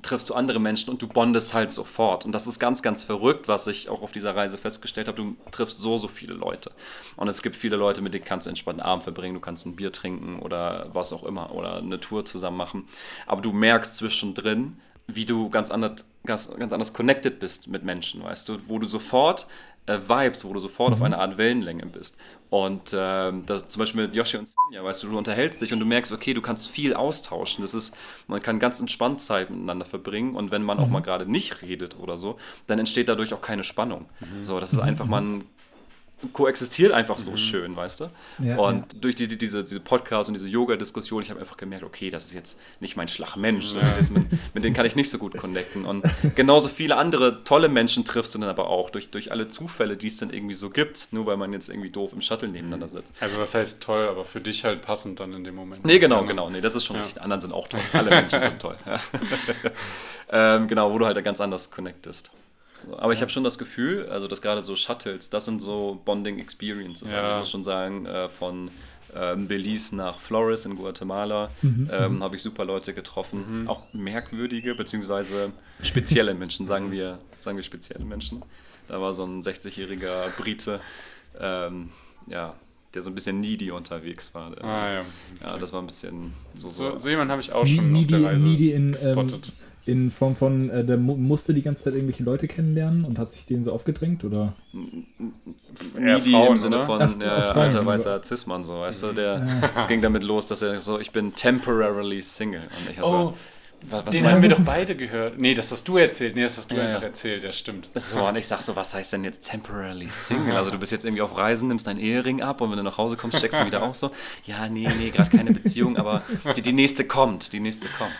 triffst du andere Menschen und du bondest halt sofort. Und das ist ganz, ganz verrückt, was ich auch auf dieser Reise festgestellt habe. Du triffst so, so viele Leute. Und es gibt viele Leute, mit denen kannst du entspannt einen Abend verbringen. Du kannst ein Bier trinken oder was auch immer oder eine Tour zusammen machen. Aber du merkst zwischendrin, wie du ganz anders, ganz, ganz anders connected bist mit Menschen, weißt du, wo du sofort äh, Vibes, wo du sofort auf einer Art Wellenlänge bist. Und ähm, das zum Beispiel mit Yoshi und Svenja, weißt du, du unterhältst dich und du merkst, okay, du kannst viel austauschen. Das ist, man kann ganz entspannt Zeit miteinander verbringen und wenn man auch mal gerade nicht redet oder so, dann entsteht dadurch auch keine Spannung. So, das ist einfach, man koexistiert einfach so schön, weißt du? Ja, und durch die, die, diese, diese Podcast und diese Yoga-Diskussion, ich habe einfach gemerkt, okay, das ist jetzt nicht mein Schlagmensch, jetzt mit, mit denen kann ich nicht so gut connecten. Und genauso viele andere tolle Menschen triffst du dann aber auch durch, durch alle Zufälle, die es dann irgendwie so gibt, nur weil man jetzt irgendwie doof im Shuttle nebeneinander sitzt. Also was heißt toll, aber für dich halt passend dann in dem Moment. Nee, genau, Ja. genau. Nee, das ist schon Ja. richtig. Die anderen sind auch toll. Alle Menschen sind toll. Ja. ähm, genau, wo du halt ganz anders connectest. Aber ich habe schon das Gefühl, also dass gerade so Shuttles, das sind so Bonding Experiences. Also Ja. ich muss schon sagen, äh, von ähm, Belize nach Flores in Guatemala. Mhm, ähm, Habe ich super Leute getroffen. Auch merkwürdige, beziehungsweise spezielle Menschen, sagen wir, sagen wir spezielle Menschen. Da war so ein 60-jähriger Brite, ähm, ja, der so ein bisschen needy unterwegs war. Ah, ja. Ja, das war ein bisschen so. So, so. jemanden habe ich auch schon auf needy- der Reise in, ähm, gespottet. In Form von, äh, der mu musste die ganze Zeit irgendwelche Leute kennenlernen und hat sich denen so aufgedrängt oder? Needy Frauen, im Sinne oder? von Ach, ja, Frauen, alter weißer Cis-Mann, so, weißt du, der, es ging damit los, dass er so, ich bin temporarily single. Und ich also, wa- was Den haben wir doch beide gehört. Nee, das hast du erzählt. Nee, das hast du Ja, einfach ja. erzählt. Ja, stimmt. So, und ich sag so, was heißt denn jetzt temporarily single? Also du bist jetzt irgendwie auf Reisen, nimmst deinen Ehering ab und wenn du nach Hause kommst, steckst du wieder auf so. Ja, nee, nee, gerade keine Beziehung, aber die, die nächste kommt, die nächste kommt.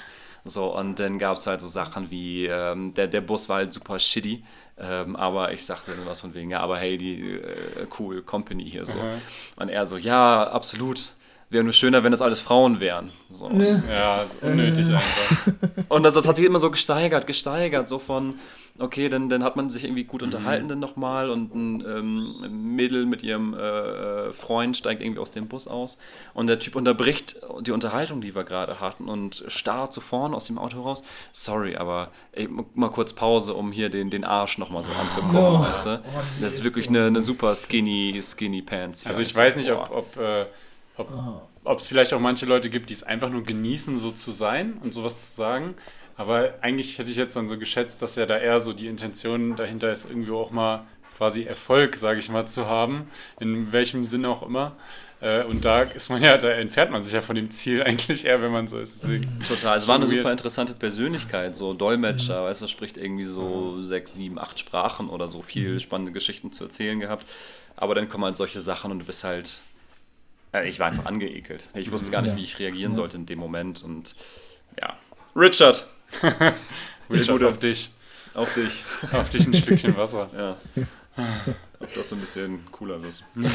So, und dann gab es halt so Sachen wie, ähm, der, der Bus war halt super shitty, ähm, aber ich sagte dann was von wegen, ja, aber hey, die äh, cool Company hier so. Aha. Und er so, ja, absolut. Wäre nur schöner, wenn das alles Frauen wären. So. Ja, unnötig einfach. Und das, das hat sich immer so gesteigert, gesteigert, so von, okay, dann, dann hat man sich irgendwie gut unterhalten dann nochmal und ein ähm, Mädel mit ihrem äh, äh, Freund steigt irgendwie aus dem Bus aus und der Typ unterbricht die Unterhaltung, die wir gerade hatten und starrt so vorne aus dem Auto raus. Sorry, aber ey, mal kurz Pause, um hier den, den Arsch nochmal so anzugucken, Oh. weißt du? Das ist wirklich eine, eine super skinny, skinny Pants. Also ich weiß nicht, ob ob äh, ob ob es vielleicht auch manche Leute gibt, die es einfach nur genießen, so zu sein und sowas zu sagen. Aber eigentlich hätte ich jetzt dann so geschätzt, dass ja da eher so die Intention dahinter ist, irgendwie auch mal quasi Erfolg, sage ich mal, zu haben, in welchem Sinne auch immer. Äh, Und da ist man ja, da entfernt man sich ja von dem Ziel eigentlich eher, wenn man so ist. Deswegen, Total. Es war eine super interessante Persönlichkeit, so Dolmetscher, weißt du, spricht irgendwie so sechs, sieben, acht Sprachen oder so, viel spannende Geschichten zu erzählen gehabt. Aber dann kommen halt solche Sachen und du bist halt. Äh, ich war einfach angeekelt. Ich wusste gar nicht, wie ich reagieren sollte in dem Moment und ja. Richard, Richard, Gute. auf dich. auf dich. Auf dich ein Stückchen Wasser. Ja. Ob das so ein bisschen cooler wird.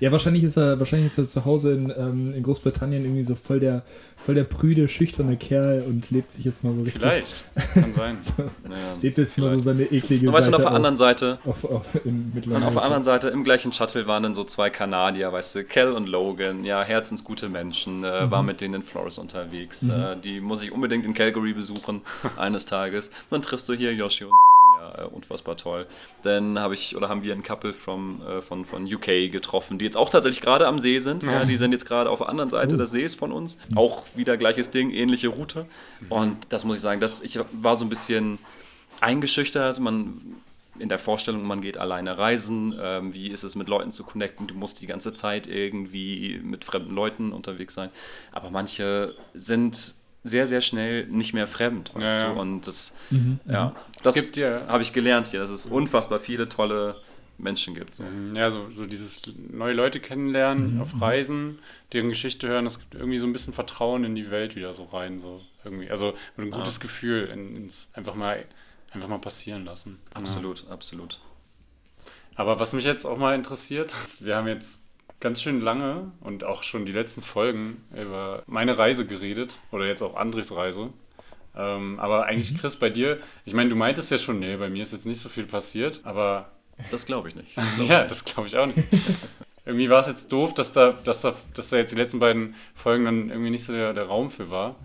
Ja, wahrscheinlich ist er, wahrscheinlich ist er zu Hause in, ähm, in Großbritannien irgendwie so voll der, voll der prüde, schüchterne Kerl und lebt sich jetzt mal so richtig. Vielleicht. Kann sein. Naja. Lebt jetzt mal so seine eklige Und weißt du, auf Seite der anderen Seite, Auf, auf, Und auf der anderen Seite im gleichen Shuttle waren dann so zwei Kanadier, weißt du, Kel und Logan, ja, herzensgute Menschen, äh, war mit denen in Flores unterwegs. Äh, die muss ich unbedingt in Calgary besuchen eines Tages. Dann triffst du hier Yoshi und ja, äh, unfassbar toll. Dann habe ich oder haben wir ein Couple from, äh, von, von UK getroffen, die jetzt auch tatsächlich gerade am See sind. Ja. die sind jetzt gerade auf der anderen Seite Oh. des Sees von uns. Auch wieder gleiches Ding, ähnliche Route. Und das muss ich sagen, das, ich war so ein bisschen eingeschüchtert. Man in der Vorstellung, man geht alleine reisen, ähm, wie ist es mit Leuten zu connecten, du musst die ganze Zeit irgendwie mit fremden Leuten unterwegs sein. Aber manche sind sehr, sehr schnell nicht mehr fremd, weißt Ja, ja. du? Und das, Mhm, ja, das gibt ja- habe ich gelernt hier, dass es unfassbar viele tolle Menschen gibt. So. Ja, so, so dieses neue Leute kennenlernen, auf Reisen, deren Geschichte hören, das gibt irgendwie so ein bisschen Vertrauen in die Welt wieder so rein, so irgendwie. Also ein gutes Gefühl in, ins einfach mal einfach mal passieren lassen. Absolut, absolut. Aber was mich jetzt auch mal interessiert, ist, wir haben jetzt ganz schön lange und auch schon die letzten Folgen über meine Reise geredet oder jetzt auch Andres Reise. Ähm, aber eigentlich, Chris, bei dir, ich meine, du meintest ja schon, nee, bei mir ist jetzt nicht so viel passiert, aber Das glaube ich nicht. ja, das glaube ich auch nicht. irgendwie war es jetzt doof, dass da, dass, da, dass da jetzt die letzten beiden Folgen dann irgendwie nicht so der, der Raum für war.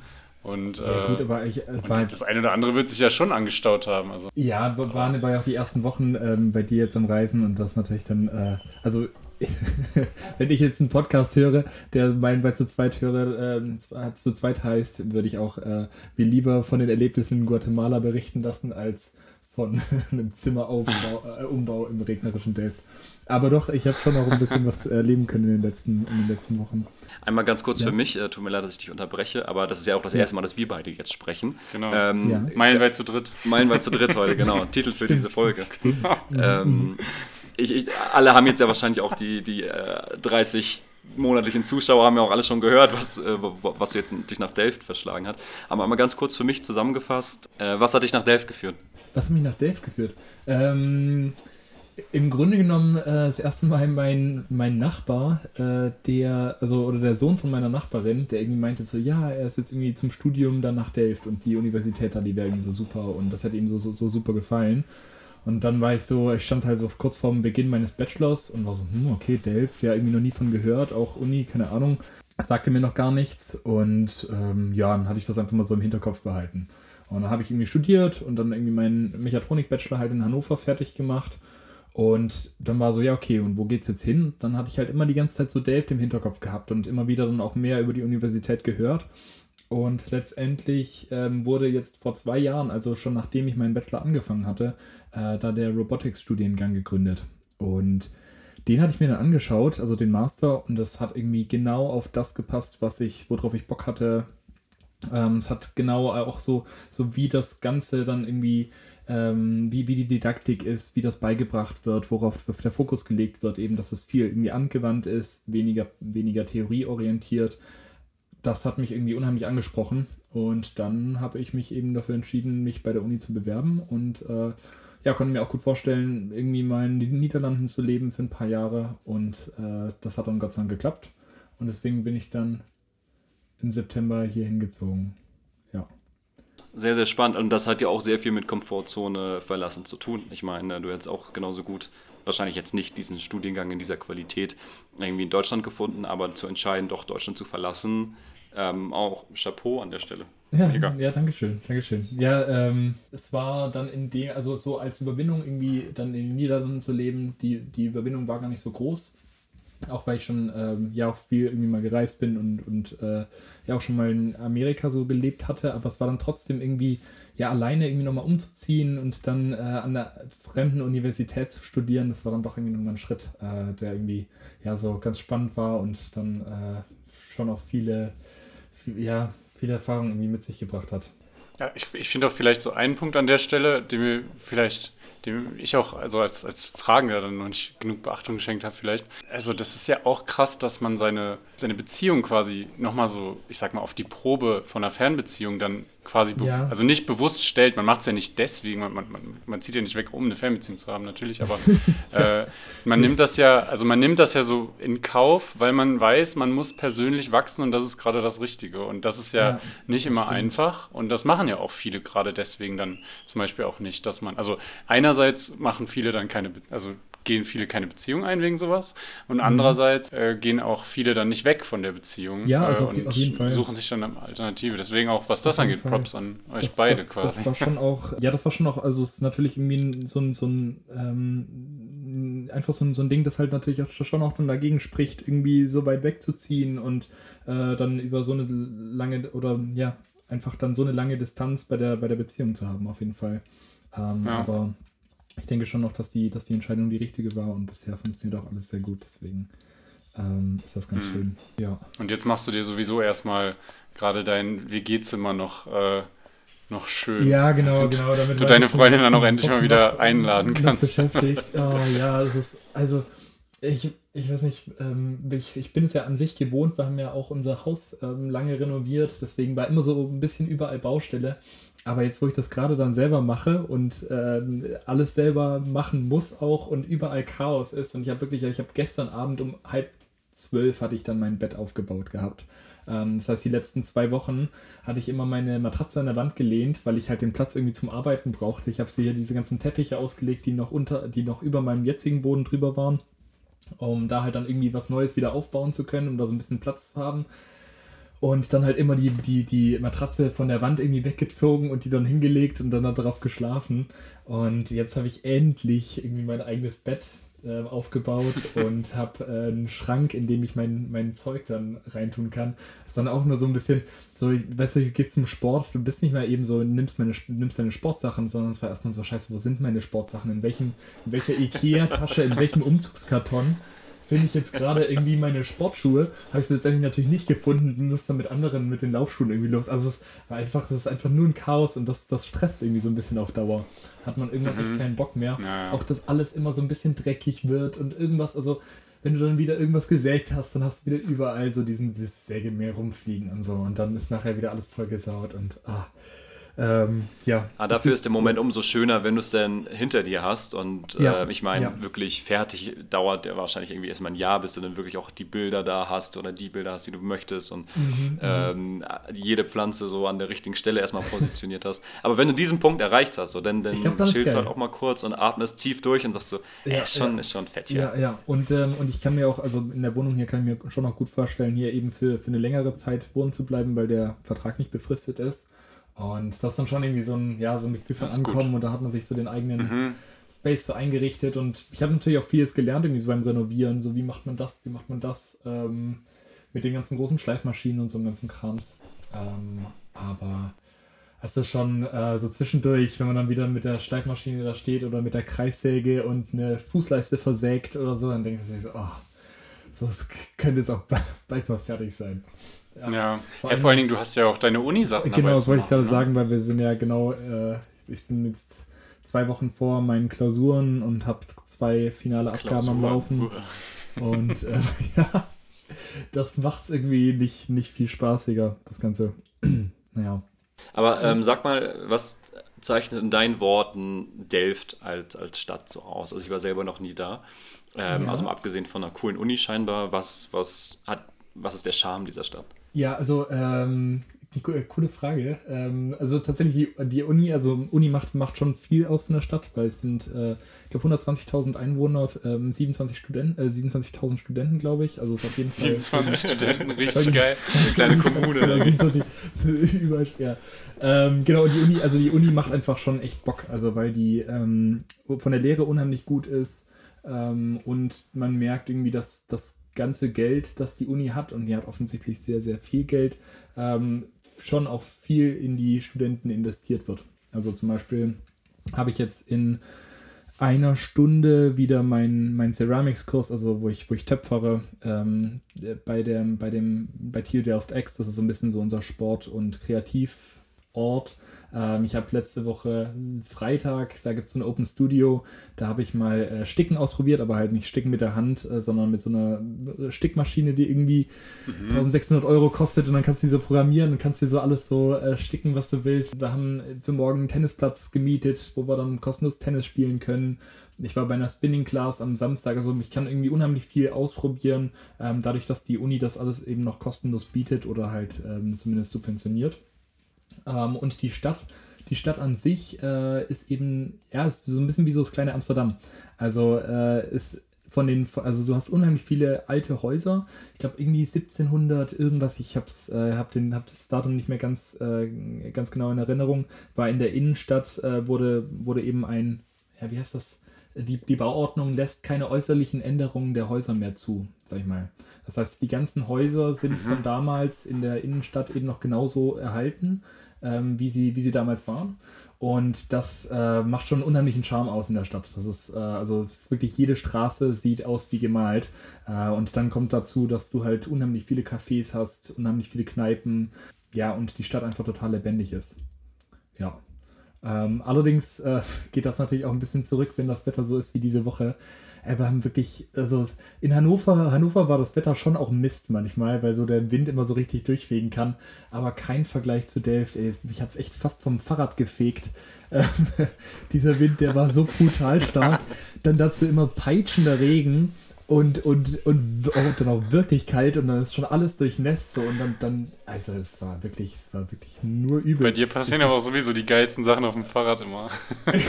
Und, Ja, äh, gut, aber ich, äh, war, das eine oder andere wird sich ja schon angestaut haben. Also. Ja, wa- waren war ja auch die ersten Wochen ähm, bei dir jetzt am Reisen und das natürlich dann, äh, also wenn ich jetzt einen Podcast höre, der meinen bei zu zweit höre, z- zu zweit heißt, würde ich auch äh, mir lieber von den Erlebnissen in Guatemala berichten lassen, als von einem Zimmeraufbau, äh, Umbau im regnerischen Delft. Aber doch, ich habe schon noch ein bisschen was erleben können in den letzten, in den letzten Wochen. Einmal ganz kurz Ja. für mich, äh, tut mir leid, dass ich dich unterbreche, aber das ist ja auch das erste Mal, dass wir beide jetzt sprechen. Genau. Ähm, Ja. Meilenweit zu dritt. Meilenweit zu dritt heute, genau. Titel für diese Folge. ähm, ich, ich, alle haben jetzt ja wahrscheinlich auch die, die äh, 30 monatlichen Zuschauer haben ja auch alle schon gehört, was, äh, was jetzt dich nach Delft verschlagen hat. Aber einmal ganz kurz für mich zusammengefasst, äh, was hat dich nach Delft geführt? Was hat mich nach Delft geführt? Ähm, Im Grunde genommen äh, das erste Mal mein, mein Nachbar, äh, der, also oder der Sohn von meiner Nachbarin, der irgendwie meinte so, ja, er ist jetzt irgendwie zum Studium dann nach Delft und die Universität da, die wäre irgendwie so super und das hat ihm so, so, so super gefallen. Und dann war ich so, ich stand halt so kurz vorm Beginn meines Bachelors und war so, hm, okay, Delft, ja, irgendwie noch nie von gehört, auch Uni, keine Ahnung. sagte mir noch gar nichts. Und ähm, ja, dann hatte ich das einfach mal so im Hinterkopf behalten. Und dann habe ich irgendwie studiert und dann irgendwie meinen Mechatronik-Bachelor halt in Hannover fertig gemacht. Und dann war so, ja, okay, und wo geht's jetzt hin? Dann hatte ich halt immer die ganze Zeit so Delft im Hinterkopf gehabt und immer wieder dann auch mehr über die Universität gehört. Und letztendlich ähm, wurde jetzt vor zwei Jahren, also schon nachdem ich meinen Bachelor angefangen hatte, äh, da der Robotics-Studiengang gegründet. Und den hatte ich mir dann angeschaut, also den Master, und das hat irgendwie genau auf das gepasst, was ich, worauf ich Bock hatte. Ähm, es hat genau auch so, so wie das Ganze dann irgendwie, ähm, wie, wie die Didaktik ist, wie das beigebracht wird, worauf der Fokus gelegt wird, eben, dass es viel irgendwie angewandt ist, weniger, weniger theorieorientiert das hat mich irgendwie unheimlich angesprochen. Und dann habe ich mich eben dafür entschieden, mich bei der Uni zu bewerben und äh, ja, konnte mir auch gut vorstellen, irgendwie mal in den Niederlanden zu leben für ein paar Jahre. Und äh, das hat dann Gott sei Dank geklappt. Und deswegen bin ich dann im September hier hingezogen. Ja. Sehr, sehr spannend. Und das hat ja auch sehr viel mit Komfortzone verlassen zu tun. Ich meine, du hättest auch genauso gut wahrscheinlich jetzt nicht diesen Studiengang in dieser Qualität irgendwie in Deutschland gefunden, aber zu entscheiden, doch Deutschland zu verlassen, ähm, auch Chapeau an der Stelle. Ja, Mega. ja, danke schön, danke schön. Ja, ähm, es war dann in dem, also so als Überwindung irgendwie dann in den Niederlanden zu leben, die, die Überwindung war gar nicht so groß. Auch weil ich schon ähm, ja auch viel irgendwie mal gereist bin und, und äh, ja auch schon mal in Amerika so gelebt hatte, aber es war dann trotzdem irgendwie ja alleine irgendwie nochmal umzuziehen und dann äh, an der fremden Universität zu studieren, das war dann doch irgendwie nochmal ein Schritt, äh, der irgendwie ja so ganz spannend war und dann äh, schon auch viele, viel, ja, viele Erfahrungen irgendwie mit sich gebracht hat. Ja, ich, ich finde auch vielleicht so einen Punkt an der Stelle, den wir vielleicht dem ich auch also als, als Fragender dann noch nicht genug Beachtung geschenkt habe vielleicht. Also das ist ja auch krass, dass man seine, seine Beziehung quasi nochmal so, ich sag mal, auf die Probe von einer Fernbeziehung dann quasi, ja. also nicht bewusst stellt. Man macht es ja nicht deswegen, man, man, man, zieht ja nicht weg, um eine Fernbeziehung zu haben, natürlich, aber äh, man nimmt das ja, also man nimmt das ja so in Kauf, weil man weiß, man muss persönlich wachsen und das ist gerade das Richtige. Und das ist ja, ja nicht immer stimmt. einfach und das machen ja auch viele gerade deswegen dann zum Beispiel auch nicht, dass man, also einerseits machen viele dann keine, also gehen viele keine Beziehung ein wegen sowas. Und mhm. andererseits äh, gehen auch viele dann nicht weg von der Beziehung. Ja, also äh, auf, auf, jeden Fall. Suchen sich dann eine Alternative. Deswegen auch, was das angeht, Fall. Props an euch das, beide das, quasi. Das war schon auch, ja, das war schon auch, also es ist natürlich irgendwie so ein, so ein ähm, einfach so ein, so ein Ding, das halt natürlich auch schon auch dann dagegen spricht, irgendwie so weit wegzuziehen und äh, dann über so eine lange oder ja, einfach dann so eine lange Distanz bei der, bei der Beziehung zu haben, auf jeden Fall. Ähm, ja. Aber ich denke schon noch, dass die, dass die Entscheidung die richtige war und bisher funktioniert auch alles sehr gut. Deswegen ähm, ist das ganz mhm. schön. Ja. Und jetzt machst du dir sowieso erstmal gerade dein WG-Zimmer noch, äh, noch schön. Ja, genau, genau. Damit du deine Freundin dann auch endlich mal wieder einladen kannst. beschäftigt. Oh ja, das ist, also ich, ich weiß nicht, ähm, ich, ich bin es ja an sich gewohnt. Wir haben ja auch unser Haus ähm, lange renoviert. Deswegen war immer so ein bisschen überall Baustelle. Aber jetzt, wo ich das gerade dann selber mache und äh, alles selber machen muss auch und überall Chaos ist und ich habe wirklich, ich habe gestern Abend um halb zwölf hatte ich dann mein Bett aufgebaut gehabt. Ähm, das heißt, die letzten zwei Wochen hatte ich immer meine Matratze an der Wand gelehnt, weil ich halt den Platz irgendwie zum Arbeiten brauchte. Ich habe sie hier diese ganzen Teppiche ausgelegt, die noch unter, die noch über meinem jetzigen Boden drüber waren, um da halt dann irgendwie was Neues wieder aufbauen zu können, um da so ein bisschen Platz zu haben und dann halt immer die, die, die Matratze von der Wand irgendwie weggezogen und die dann hingelegt und dann darauf geschlafen. Und jetzt habe ich endlich irgendwie mein eigenes Bett äh, aufgebaut und habe äh, einen Schrank, in dem ich mein, mein Zeug dann reintun kann. Ist dann auch nur so ein bisschen, so, weißt du, du gehst zum Sport, du bist nicht mehr eben so, nimmst, meine, nimmst deine Sportsachen, sondern es war erstmal so, scheiße, wo sind meine Sportsachen? In, welchem, in welcher Ikea-Tasche, in welchem Umzugskarton? Finde ich jetzt gerade irgendwie meine Sportschuhe, habe ich letztendlich natürlich nicht gefunden und muss dann mit anderen, mit den Laufschuhen irgendwie los. Also es war einfach, das ist einfach nur ein Chaos und das, das stresst irgendwie so ein bisschen auf Dauer. Hat man irgendwann mhm. echt keinen Bock mehr. Ja. Auch dass alles immer so ein bisschen dreckig wird und irgendwas, also wenn du dann wieder irgendwas gesägt hast, dann hast du wieder überall so diesen, dieses Sägemehl rumfliegen und so und dann ist nachher wieder alles vollgesaut und ah. Ähm, ja. Ah, dafür ist der Moment umso schöner, wenn du es dann hinter dir hast. Und Ja, äh, ich meine, ja. wirklich fertig dauert der wahrscheinlich irgendwie erstmal ein Jahr, bis du dann wirklich auch die Bilder da hast oder die Bilder hast, die du möchtest und Mhm, ähm, jede Pflanze so an der richtigen Stelle erstmal positioniert hast. Aber wenn du diesen Punkt erreicht hast, so, dann, dann chillst du halt auch mal kurz und atmest tief durch und sagst so, Ja, ey, ist, schon, ist schon fett hier. Ja, ja. Und, ähm, und ich kann mir auch, also in der Wohnung hier kann ich mir schon auch gut vorstellen, hier eben für, für eine längere Zeit wohnen zu bleiben, weil der Vertrag nicht befristet ist. Und das ist dann schon irgendwie so ein, ja, so ein Gefühl von ist gut. Ankommen und da hat man sich so den eigenen Mhm. Space so eingerichtet und ich habe natürlich auch vieles gelernt, irgendwie so beim Renovieren, so wie macht man das, wie macht man das, ähm, mit den ganzen großen Schleifmaschinen und so einem ganzen Krams. Ähm, aber es ist schon äh, so zwischendurch, wenn man dann wieder mit der Schleifmaschine da steht oder mit der Kreissäge und eine Fußleiste versägt oder so, dann denke ich so, oh, das könnte jetzt auch bald mal fertig sein. Ja, ja. Vor vor, allem- allen Dingen, du hast ja auch deine Uni-Sachen Genau, das wollte ich gerade machen, ne? sagen, weil wir sind ja genau, äh, ich bin jetzt zwei Wochen vor meinen Klausuren und habe zwei finale Abgaben am Klausuren. Laufen. Und äh, ja, das macht es irgendwie nicht, nicht viel spaßiger, das Ganze. naja. Aber ähm, sag mal, was zeichnet in deinen Worten Delft als, als Stadt so aus? Also ich war selber noch nie da. Ähm, Ja. Also mal abgesehen von einer coolen Uni scheinbar, was, was, hat, was ist der Charme dieser Stadt? Ja, also ähm, äh, coole Frage. Ähm, also tatsächlich die, die Uni, also Uni macht, macht schon viel aus von der Stadt, weil es sind, äh, ich glaube 120.000 Einwohner, ähm, 27 Studenten, äh, 27.000 Studenten, glaube ich. Also es ist auf jeden Fall 27 Studenten, richtig geil. Eine kleine Kommune. Ja, ne? 27, überall, ja. Ähm, genau, und die Uni, also die Uni macht einfach schon echt Bock, also weil die ähm, von der Lehre unheimlich gut ist ähm, und man merkt irgendwie, dass das ganze Geld, das die Uni hat, und die hat offensichtlich sehr, sehr viel Geld, ähm, schon auch viel in die Studenten investiert wird. Also zum Beispiel habe ich jetzt in einer Stunde wieder mein, mein Ceramics-Kurs, also wo ich, wo ich töpfere, ähm, äh, bei dem, bei dem, bei Thiel Delft X, das ist so ein bisschen so unser Sport- und Kreativort. Ähm, ich habe letzte Woche Freitag, da gibt es so ein Open Studio, da habe ich mal äh, Sticken ausprobiert, aber halt nicht Sticken mit der Hand, äh, sondern mit so einer äh, Stickmaschine, die irgendwie 1600 Euro kostet und dann kannst du die so programmieren und kannst dir so alles so äh, sticken, was du willst. Wir haben für morgen einen Tennisplatz gemietet, wo wir dann kostenlos Tennis spielen können. Ich war bei einer Spinning Class am Samstag, also ich kann irgendwie unheimlich viel ausprobieren, ähm, dadurch, dass die Uni das alles eben noch kostenlos bietet oder halt ähm, zumindest subventioniert. Ähm, und die Stadt, die Stadt an sich äh, ist eben, ja, ist so ein bisschen wie so das kleine Amsterdam. Also äh, ist von den, also du hast unheimlich viele alte Häuser. Ich glaube irgendwie 1700 irgendwas. Ich hab's, äh, hab den, hab das Datum nicht mehr ganz, äh, ganz genau in Erinnerung. War in der Innenstadt äh, wurde, wurde eben ein, ja, wie heißt das? Die, die Bauordnung lässt keine äußerlichen Änderungen der Häuser mehr zu, sag ich mal. Das heißt, die ganzen Häuser sind von damals in der Innenstadt eben noch genauso erhalten, ähm, wie, sie, wie sie damals waren. Und das äh, macht schon einen unheimlichen Charme aus in der Stadt. Das ist, äh, also ist wirklich jede Straße sieht aus wie gemalt. Äh, und dann kommt dazu, dass du halt unheimlich viele Cafés hast, unheimlich viele Kneipen. Ja, und die Stadt einfach total lebendig ist. Ja. Ähm, allerdings äh, geht das natürlich auch ein bisschen zurück, wenn das Wetter so ist wie diese Woche. Äh, wir haben wirklich, also in Hannover, Hannover war das Wetter schon auch Mist manchmal, weil so der Wind immer so richtig durchfegen kann. Aber kein Vergleich zu Delft. Ey, mich hat es echt fast vom Fahrrad gefegt. Ähm, dieser Wind, der war so brutal stark. Dann dazu immer peitschender Regen und, und, und, und dann auch wirklich kalt und dann ist schon alles durchnässt so und dann, dann also es war wirklich, es war wirklich nur übel. Bei dir passieren aber auch sowieso die geilsten Sachen auf dem Fahrrad immer.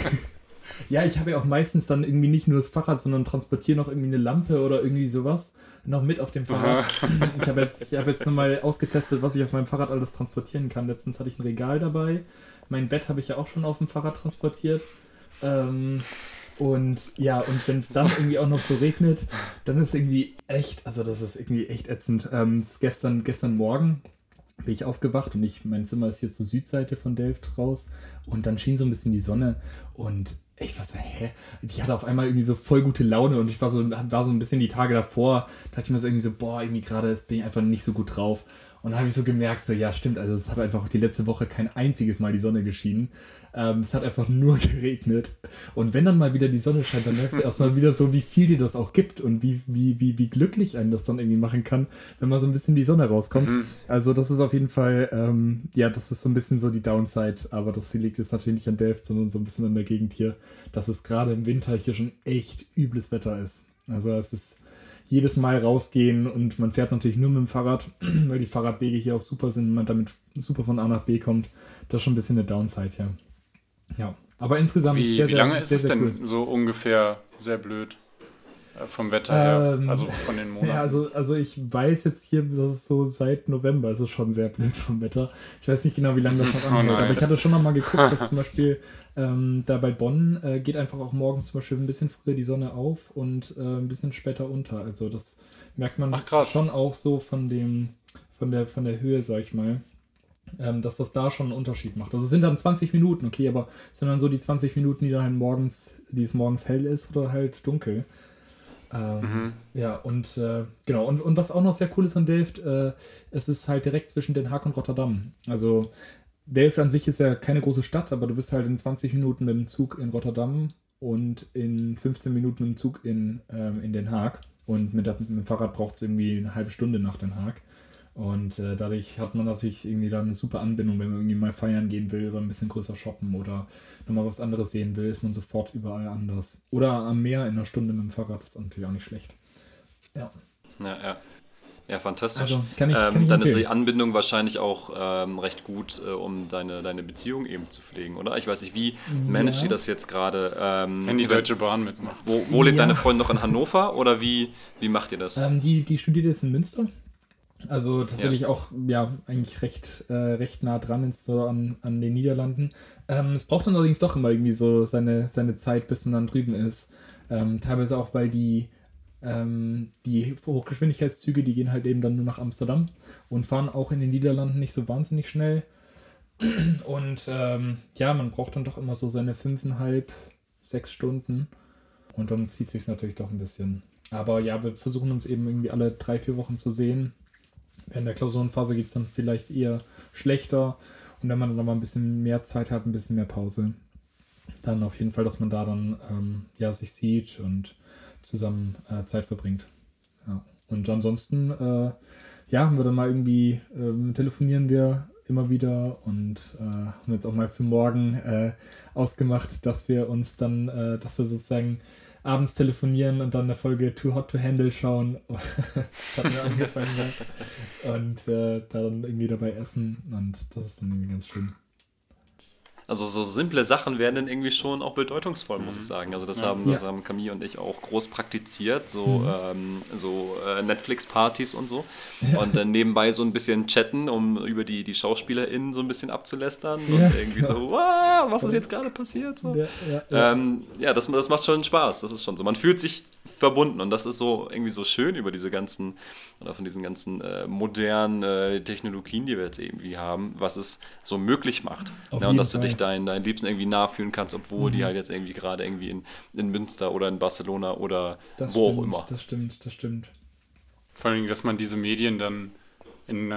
Ja, ich habe ja auch meistens dann irgendwie nicht nur das Fahrrad, sondern transportiere noch irgendwie eine Lampe oder irgendwie sowas noch mit auf dem Fahrrad. Ich habe jetzt, ich hab jetzt nochmal ausgetestet, was ich auf meinem Fahrrad alles transportieren kann. Letztens hatte ich ein Regal dabei. Mein Bett habe ich ja auch schon auf dem Fahrrad transportiert. Ähm, und ja, und wenn es dann irgendwie auch noch so regnet, dann ist irgendwie echt, also das ist irgendwie echt ätzend. Ähm, gestern, gestern Morgen bin ich aufgewacht und ich, mein Zimmer ist hier zur Südseite von Delft raus und dann schien so ein bisschen die Sonne und ich war so, hä? Die hatte auf einmal irgendwie so voll gute Laune und ich war so, war so ein bisschen die Tage davor, dachte ich mir so irgendwie so, boah, irgendwie gerade bin ich einfach nicht so gut drauf. Und dann habe ich so gemerkt, so, ja, stimmt, also es hat einfach die letzte Woche kein einziges Mal die Sonne geschienen. Ähm, es hat einfach nur geregnet. Und wenn dann mal wieder die Sonne scheint, dann merkst du erstmal wieder so, wie viel dir das auch gibt und wie, wie, wie, wie glücklich einen das dann irgendwie machen kann, wenn mal so ein bisschen die Sonne rauskommt. Mhm. Also das ist auf jeden Fall, ähm, ja, das ist so ein bisschen so die Downside, aber das liegt jetzt natürlich nicht an Delft, sondern so ein bisschen an der Gegend hier, dass es gerade im Winter hier schon echt übles Wetter ist. Also es ist jedes Mal rausgehen und man fährt natürlich nur mit dem Fahrrad, weil die Fahrradwege hier auch super sind und man damit super von A nach B kommt. Das ist schon ein bisschen eine Downside, ja. Ja, aber insgesamt wie, sehr, wie lange sehr, ist sehr, es denn cool. so ungefähr sehr blöd? Äh, vom Wetter her, ähm, also von den Monaten. Ja, also, also ich weiß jetzt hier, dass es so seit November ist es schon sehr blöd vom Wetter. Ich weiß nicht genau, wie lange das noch anhält, oh aber ich hatte schon noch mal geguckt, dass zum Beispiel ähm, da bei Bonn äh, geht einfach auch morgens zum Beispiel ein bisschen früher die Sonne auf und äh, ein bisschen später unter. Also das merkt man Ach, schon auch so von dem, von der, von der Höhe, sag ich mal ähm, dass das da schon einen Unterschied macht. Also es sind dann 20 Minuten, okay, aber es sind dann so die 20 Minuten, die dann halt morgens, die es morgens hell ist oder halt dunkel. Ähm, mhm. Ja, und äh, genau, und, und was auch noch sehr cool ist an Delft, äh, es ist halt direkt zwischen Den Haag und Rotterdam. Also Delft an sich ist ja keine große Stadt, aber du bist halt in 20 Minuten mit dem Zug in Rotterdam und in 15 Minuten mit dem Zug in, ähm, in Den Haag. Und mit, der, mit dem Fahrrad braucht es irgendwie eine halbe Stunde nach Den Haag. Und äh, dadurch hat man natürlich irgendwie dann eine super Anbindung, wenn man irgendwie mal feiern gehen will oder ein bisschen größer shoppen oder nochmal was anderes sehen will, ist man sofort überall anders. Oder am Meer in einer Stunde mit dem Fahrrad ist natürlich auch nicht schlecht. Ja. Ja, ja. Ja, fantastisch. Also, kann ich, kann ähm, dann ist die Anbindung wahrscheinlich auch ähm, recht gut, äh, um deine, deine Beziehung eben zu pflegen, oder? Ich weiß nicht, wie managt ja. ihr das jetzt gerade? Ähm, Wenn die Deutsche Bahn mitmacht. Wo, wo lebt ja. deine Freundin noch in Hannover oder wie, wie macht ihr das? Ähm, die, die studiert jetzt in Münster also tatsächlich ja. auch, ja, eigentlich recht, äh, recht nah dran ins, so an, an den Niederlanden. Ähm, es braucht dann allerdings doch immer irgendwie so seine, seine Zeit, bis man dann drüben ist. Ähm, teilweise auch, weil die, ähm, die Hochgeschwindigkeitszüge, die gehen halt eben dann nur nach Amsterdam und fahren auch in den Niederlanden nicht so wahnsinnig schnell. Und ähm, ja, man braucht dann doch immer so seine fünfeinhalb, sechs Stunden. Und dann zieht sich natürlich doch ein bisschen. Aber ja, wir versuchen uns eben irgendwie alle drei, vier Wochen zu sehen Während der Klausurenphase geht es dann vielleicht eher schlechter. Und wenn man dann mal ein bisschen mehr Zeit hat, ein bisschen mehr Pause, dann auf jeden Fall, dass man da dann ähm, ja, sich sieht und zusammen äh, Zeit verbringt. Ja. Und ansonsten, äh, ja, haben wir dann mal irgendwie, äh, telefonieren wir immer wieder und äh, haben jetzt auch mal für morgen äh, ausgemacht, dass wir uns dann, äh, dass wir sozusagen abends telefonieren und dann eine Folge Too Hot to Handle schauen. das hat mir angefallen. und äh, dann irgendwie dabei essen und das ist dann irgendwie ganz schön. Also so simple Sachen werden dann irgendwie schon auch bedeutungsvoll, muss ich mhm. sagen. Also das ja. haben, das ja. haben Camille und ich auch groß praktiziert, so, mhm. ähm, so äh, Netflix-Partys und so. Ja. Und dann nebenbei so ein bisschen chatten, um über die, die SchauspielerInnen so ein bisschen abzulästern und irgendwie so, wow, was ist jetzt gerade passiert? So. Ja, ähm, ja das, das macht schon Spaß, das ist schon so. Man fühlt sich verbunden und das ist so irgendwie so schön über diese ganzen, oder von diesen ganzen äh, modernen äh, Technologien, die wir jetzt irgendwie haben, was es so möglich macht. Ja, und dass Fall. du dich deinen, deinen Liebsten irgendwie nachfühlen kannst, obwohl mhm. die halt jetzt irgendwie gerade irgendwie in, in Münster oder in Barcelona oder das wo stimmt, auch immer. Das stimmt, das stimmt. Vor allem, dass man diese Medien dann in,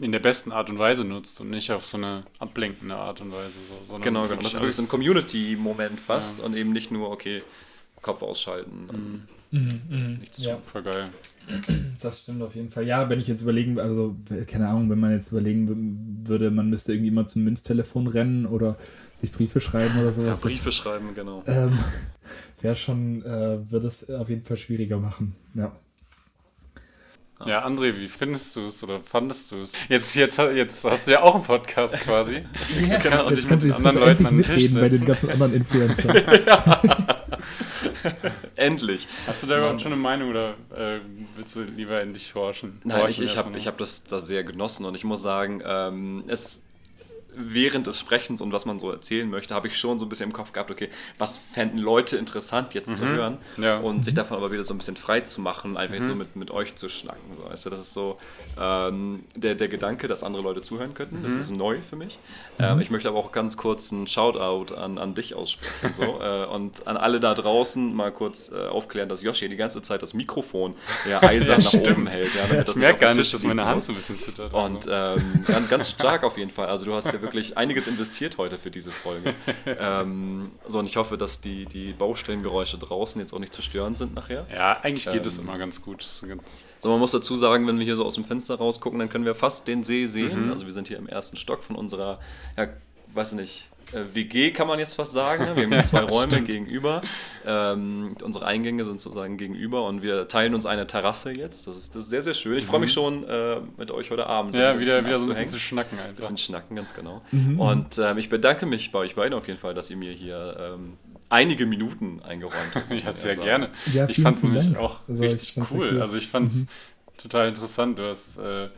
in der besten Art und Weise nutzt und nicht auf so eine ablenkende Art und Weise. So, genau, genau. Das ist wirklich so ein Community-Moment fast ja. und eben nicht nur, okay, Kopf ausschalten. Mhm. Mhm, mh. Nichts ja. Super geil. Das stimmt auf jeden Fall. Ja, wenn ich jetzt überlegen, also keine Ahnung, wenn man jetzt überlegen würde, man müsste irgendwie immer zum Münztelefon rennen oder sich Briefe schreiben oder sowas. Ja, Briefe das, schreiben, genau. Ähm, Wäre schon, äh, würde es auf jeden Fall schwieriger machen. Ja. Ja, André, wie findest du es oder fandest du es? Jetzt, jetzt, jetzt hast du ja auch einen Podcast quasi. ja, genau, und ich kannst mit anderen Leuten an mitreden bei den ganzen anderen Influencern. ja. Endlich. Hast du da überhaupt schon eine Meinung oder äh, willst du lieber in dich horchen? Nein, ich, ich habe hab das, das sehr genossen und ich muss sagen, ähm, es während des Sprechens und was man so erzählen möchte, habe ich schon so ein bisschen im Kopf gehabt, okay, was fänden Leute interessant jetzt zu hören Ja. und sich davon aber wieder so ein bisschen frei zu machen, einfach so mit, mit euch zu schnacken. So, weißt du? Das ist so ähm, der, der Gedanke, dass andere Leute zuhören könnten. Das ist neu für mich. Ähm, ich möchte aber auch ganz kurz einen Shoutout an, an dich aussprechen so, äh, und an alle da draußen mal kurz äh, aufklären, dass Joshi die ganze Zeit das Mikrofon ja eisern nach stimmt. oben hält. Ja, Ich merke gar nicht, dass meine Hand so ein bisschen zittert. Und also. ähm, ganz, ganz stark auf jeden Fall. Also du hast ja wirklich einiges investiert heute für diese Folge. ähm, so, und ich hoffe, dass die, die Baustellengeräusche draußen jetzt auch nicht zu stören sind nachher. ja, eigentlich geht es ähm, immer ganz gut. Ganz, So, man muss dazu sagen, wenn wir hier so aus dem Fenster rausgucken, dann können wir fast den See Mhm. sehen. Also wir sind hier im ersten Stock von unserer, ja, weiß nicht, WG kann man jetzt fast sagen. ne? Wir haben hier zwei Räume gegenüber. Ähm, unsere Eingänge sind sozusagen gegenüber und wir teilen uns eine Terrasse jetzt. Das ist, das ist sehr, sehr schön. Ich freue mich schon äh, mit euch heute Abend. Mhm. ja, wieder, wieder so ein bisschen zu schnacken Ein einfach. bisschen schnacken, ganz genau. Mhm. Und ähm, ich bedanke mich bei euch beiden auf jeden Fall, dass ihr mir hier ähm, einige Minuten eingeräumt habt. Ja, sehr sagen. gerne. Ja, ich fand es nämlich auch Also, ich richtig cool. cool. Also ich fand es total interessant. Du hast äh,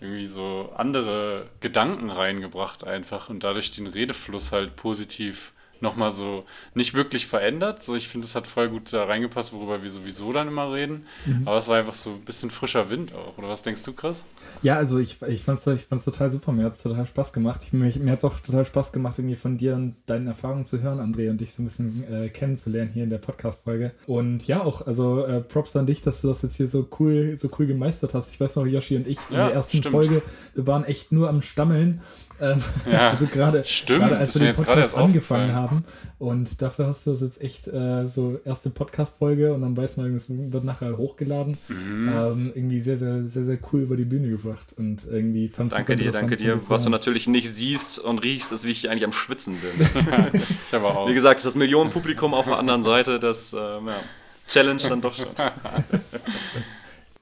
irgendwie so andere Gedanken reingebracht einfach und dadurch den Redefluss halt positiv nochmal so nicht wirklich verändert. So, ich finde, es hat voll gut da reingepasst, worüber wir sowieso dann immer reden. Mhm. Aber es war einfach so ein bisschen frischer Wind auch. Oder was denkst du, Chris? Ja, also ich, ich fand es ich fand's total super. Mir hat es total Spaß gemacht. Ich, mir mir hat es auch total Spaß gemacht, irgendwie von dir und deinen Erfahrungen zu hören, André, und dich so ein bisschen äh, kennenzulernen hier in der Podcast-Folge. Und ja, auch, also äh, Props an dich, dass du das jetzt hier so cool, so cool gemeistert hast. Ich weiß noch, Yoshi und ich in Ja, der ersten stimmt. Folge, waren echt nur am Stammeln. Ähm, Ja, also gerade stimmt, gerade als wir den jetzt gerade Podcast erst angefangen haben. Und dafür hast du das jetzt echt äh, so erste Podcast-Folge und dann weiß man, es wird nachher hochgeladen. Mhm. Ähm, irgendwie sehr, sehr, sehr, sehr cool über die Bühne gebracht. Und irgendwie fand Danke dir, danke dir. Was du natürlich nicht siehst und riechst, ist, wie ich eigentlich am Schwitzen bin. Ich aber auch. Wie gesagt, das Millionenpublikum auf der anderen Seite, das ähm, ja, Challenge dann doch schon.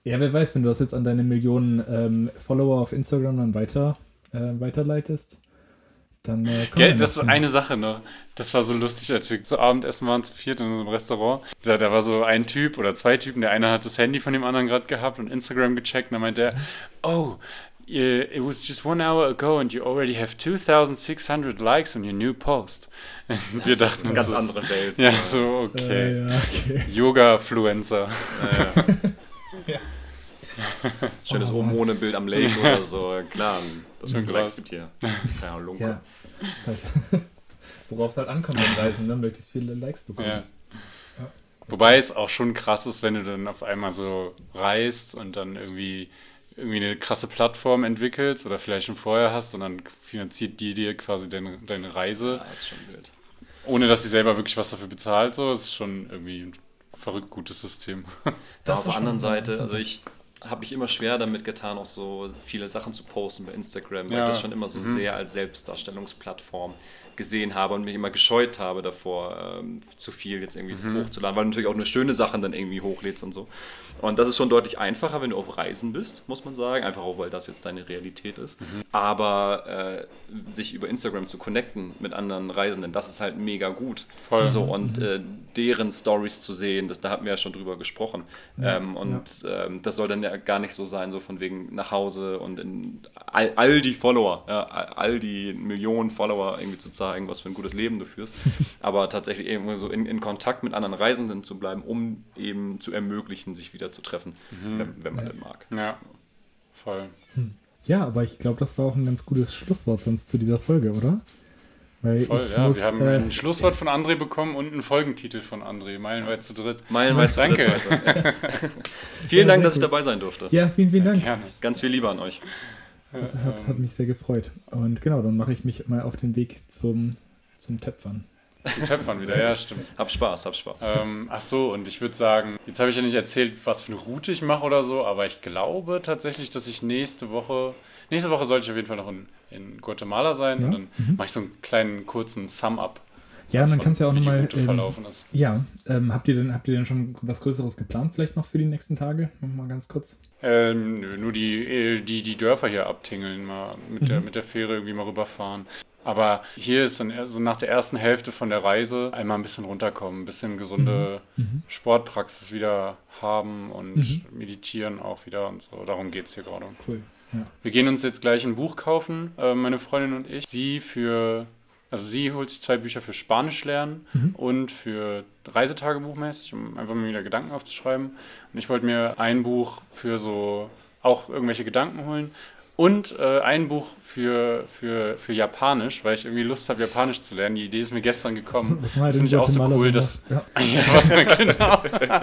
Ja, wer weiß, wenn du das jetzt an deine Millionen ähm, Follower auf Instagram dann weiter, äh, weiterleitest, dann äh, Gell, das ist eine Sache noch. Das war so lustig, als wir zu Abendessen waren, zu viert in unserem Restaurant. Da, da war so ein Typ oder zwei Typen. Der eine hat das Handy von dem anderen gerade gehabt und Instagram gecheckt. Und dann meinte er, oh, it was just one hour ago and you already have 2600 likes on your new post. Und wir dachten ganz so, andere Welt. Ja, so, okay. Äh, ja, okay. Yoga-Fluencer. Ja. Schönes oben ohne Bild am Lake oder so. Klar, das ist Likes krass. gibt hier. Keine Ahnung, ja. Halt, worauf es halt ankommt beim Reisen, ne? möglichst viele Likes bekommen. Ja. Wobei es auch schon krass ist, wenn du dann auf einmal so reist und dann irgendwie, irgendwie eine krasse Plattform entwickelst oder vielleicht schon vorher hast und dann finanziert die dir quasi deine, deine Reise, Ja, ist schon wild. ohne dass sie selber wirklich was dafür bezahlt. So, das ist schon irgendwie ein verrückt gutes System. Das auf ist der anderen Seite, also ich habe mich immer schwer damit getan, auch so viele Sachen zu posten bei Instagram, weil Ja. ich das schon immer so sehr als Selbstdarstellungsplattform gesehen habe und mich immer gescheut habe davor, ähm, zu viel jetzt irgendwie hochzuladen, weil du natürlich auch nur schöne Sachen dann irgendwie hochlädst und so. Und das ist schon deutlich einfacher, wenn du auf Reisen bist, muss man sagen, einfach auch, weil das jetzt deine Realität ist. Aber äh, sich über Instagram zu connecten mit anderen Reisenden, das ist halt mega gut. Voll. So, und äh, deren Stories zu sehen, das, da hatten wir ja schon drüber gesprochen. ähm, und ähm, das soll dann ja gar nicht so sein, so von wegen nach Hause und in all, all die Follower, ja, all, all die Millionen Follower irgendwie zu zeigen, was für ein gutes Leben du führst. Aber tatsächlich irgendwie so in, in Kontakt mit anderen Reisenden zu bleiben, um eben zu ermöglichen, sich wieder zu treffen, wenn, wenn man denn mag. ja, voll. Ja, aber ich glaube, das war auch ein ganz gutes Schlusswort sonst zu dieser Folge, oder? Weil Voll, ich ja. muss, wir haben äh, ein Schlusswort von André bekommen und einen Folgentitel von André, meilenweit zu dritt. Meilenweit zu Danke. dritt heute. Vielen Ja, Dank, dass ich dabei sein durfte. ja, vielen, vielen Dank. Gerne. Ganz viel Liebe an euch. Hat, hat, hat mich sehr gefreut. Und genau, dann mache ich mich mal auf den Weg zum, zum Töpfern. Zu Töpfern wieder, ja, stimmt. Hab Spaß, hab Spaß. Ähm, ach so, und ich würde sagen, jetzt habe ich ja nicht erzählt, was für eine Route ich mache oder so, aber ich glaube tatsächlich, dass ich nächste Woche, nächste Woche sollte ich auf jeden Fall noch in, in Guatemala sein Ja, und dann mache ich so einen kleinen kurzen Sum-Up. Ja, und dann kannst du ja auch nochmal. Ähm, verlaufen ist. ja, ähm, habt, ihr denn, habt ihr denn schon was Größeres geplant, vielleicht noch für die nächsten Tage? Nochmal ganz kurz. Ähm, nö, nur die, äh, die, die Dörfer hier abtingeln, mal mit, der, mit der Fähre irgendwie mal rüberfahren. Aber hier ist dann so nach der ersten Hälfte von der Reise einmal ein bisschen runterkommen, ein bisschen gesunde Sportpraxis wieder haben und meditieren auch wieder und so. Darum geht es hier gerade. Cool. Ja. Wir gehen uns jetzt gleich ein Buch kaufen, äh, meine Freundin und ich. Sie für, also sie holt sich zwei Bücher für Spanisch lernen Mhm. und für Reisetagebuchmäßig, um einfach mal wieder Gedanken aufzuschreiben. Und ich wollte mir ein Buch für so auch irgendwelche Gedanken holen. Und äh, ein Buch für, für, für Japanisch, weil ich irgendwie Lust habe, Japanisch zu lernen. Die Idee ist mir gestern gekommen. Das in finde ich auch so cool, dass. Ja. ja, was genau.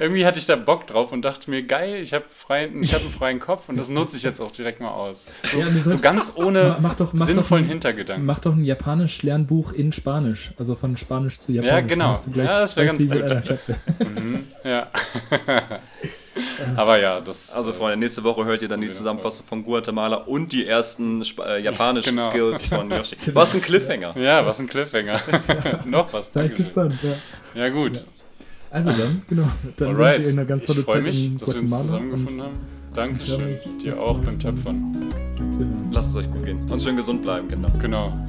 Irgendwie hatte ich da Bock drauf und dachte mir, geil, ich habe freien, ich hab einen freien Kopf und das nutze ich jetzt auch direkt mal aus. So, Ja, so ganz ohne Ma- mach doch- mach doch sinnvollen ein- Hintergedanken. Mach doch ein Japanisch-Lernbuch in Spanisch. Also von Spanisch zu Japanisch. Ja, genau. Ja, das wär zwei ganz gut. Mhm, ja. Aber ja, das. Also Freunde, nächste Woche hört ihr dann die Zusammenfassung von Guatemala und die ersten Sp äh, japanischen Genau. Skills von Yoshi. Was ein Cliffhanger. Ja, was ein Cliffhanger. Noch was. Seid gespannt, ja. Ja, gut. Also dann, genau. Dann wünsche Alright. ich euch eine ganz tolle ich freue Zeit mich, in dass wir uns Guatemala. zusammengefunden haben. Dankeschön. Dir auch beim Töpfern. Lasst es euch gut gehen und schön gesund bleiben, genau. Genau.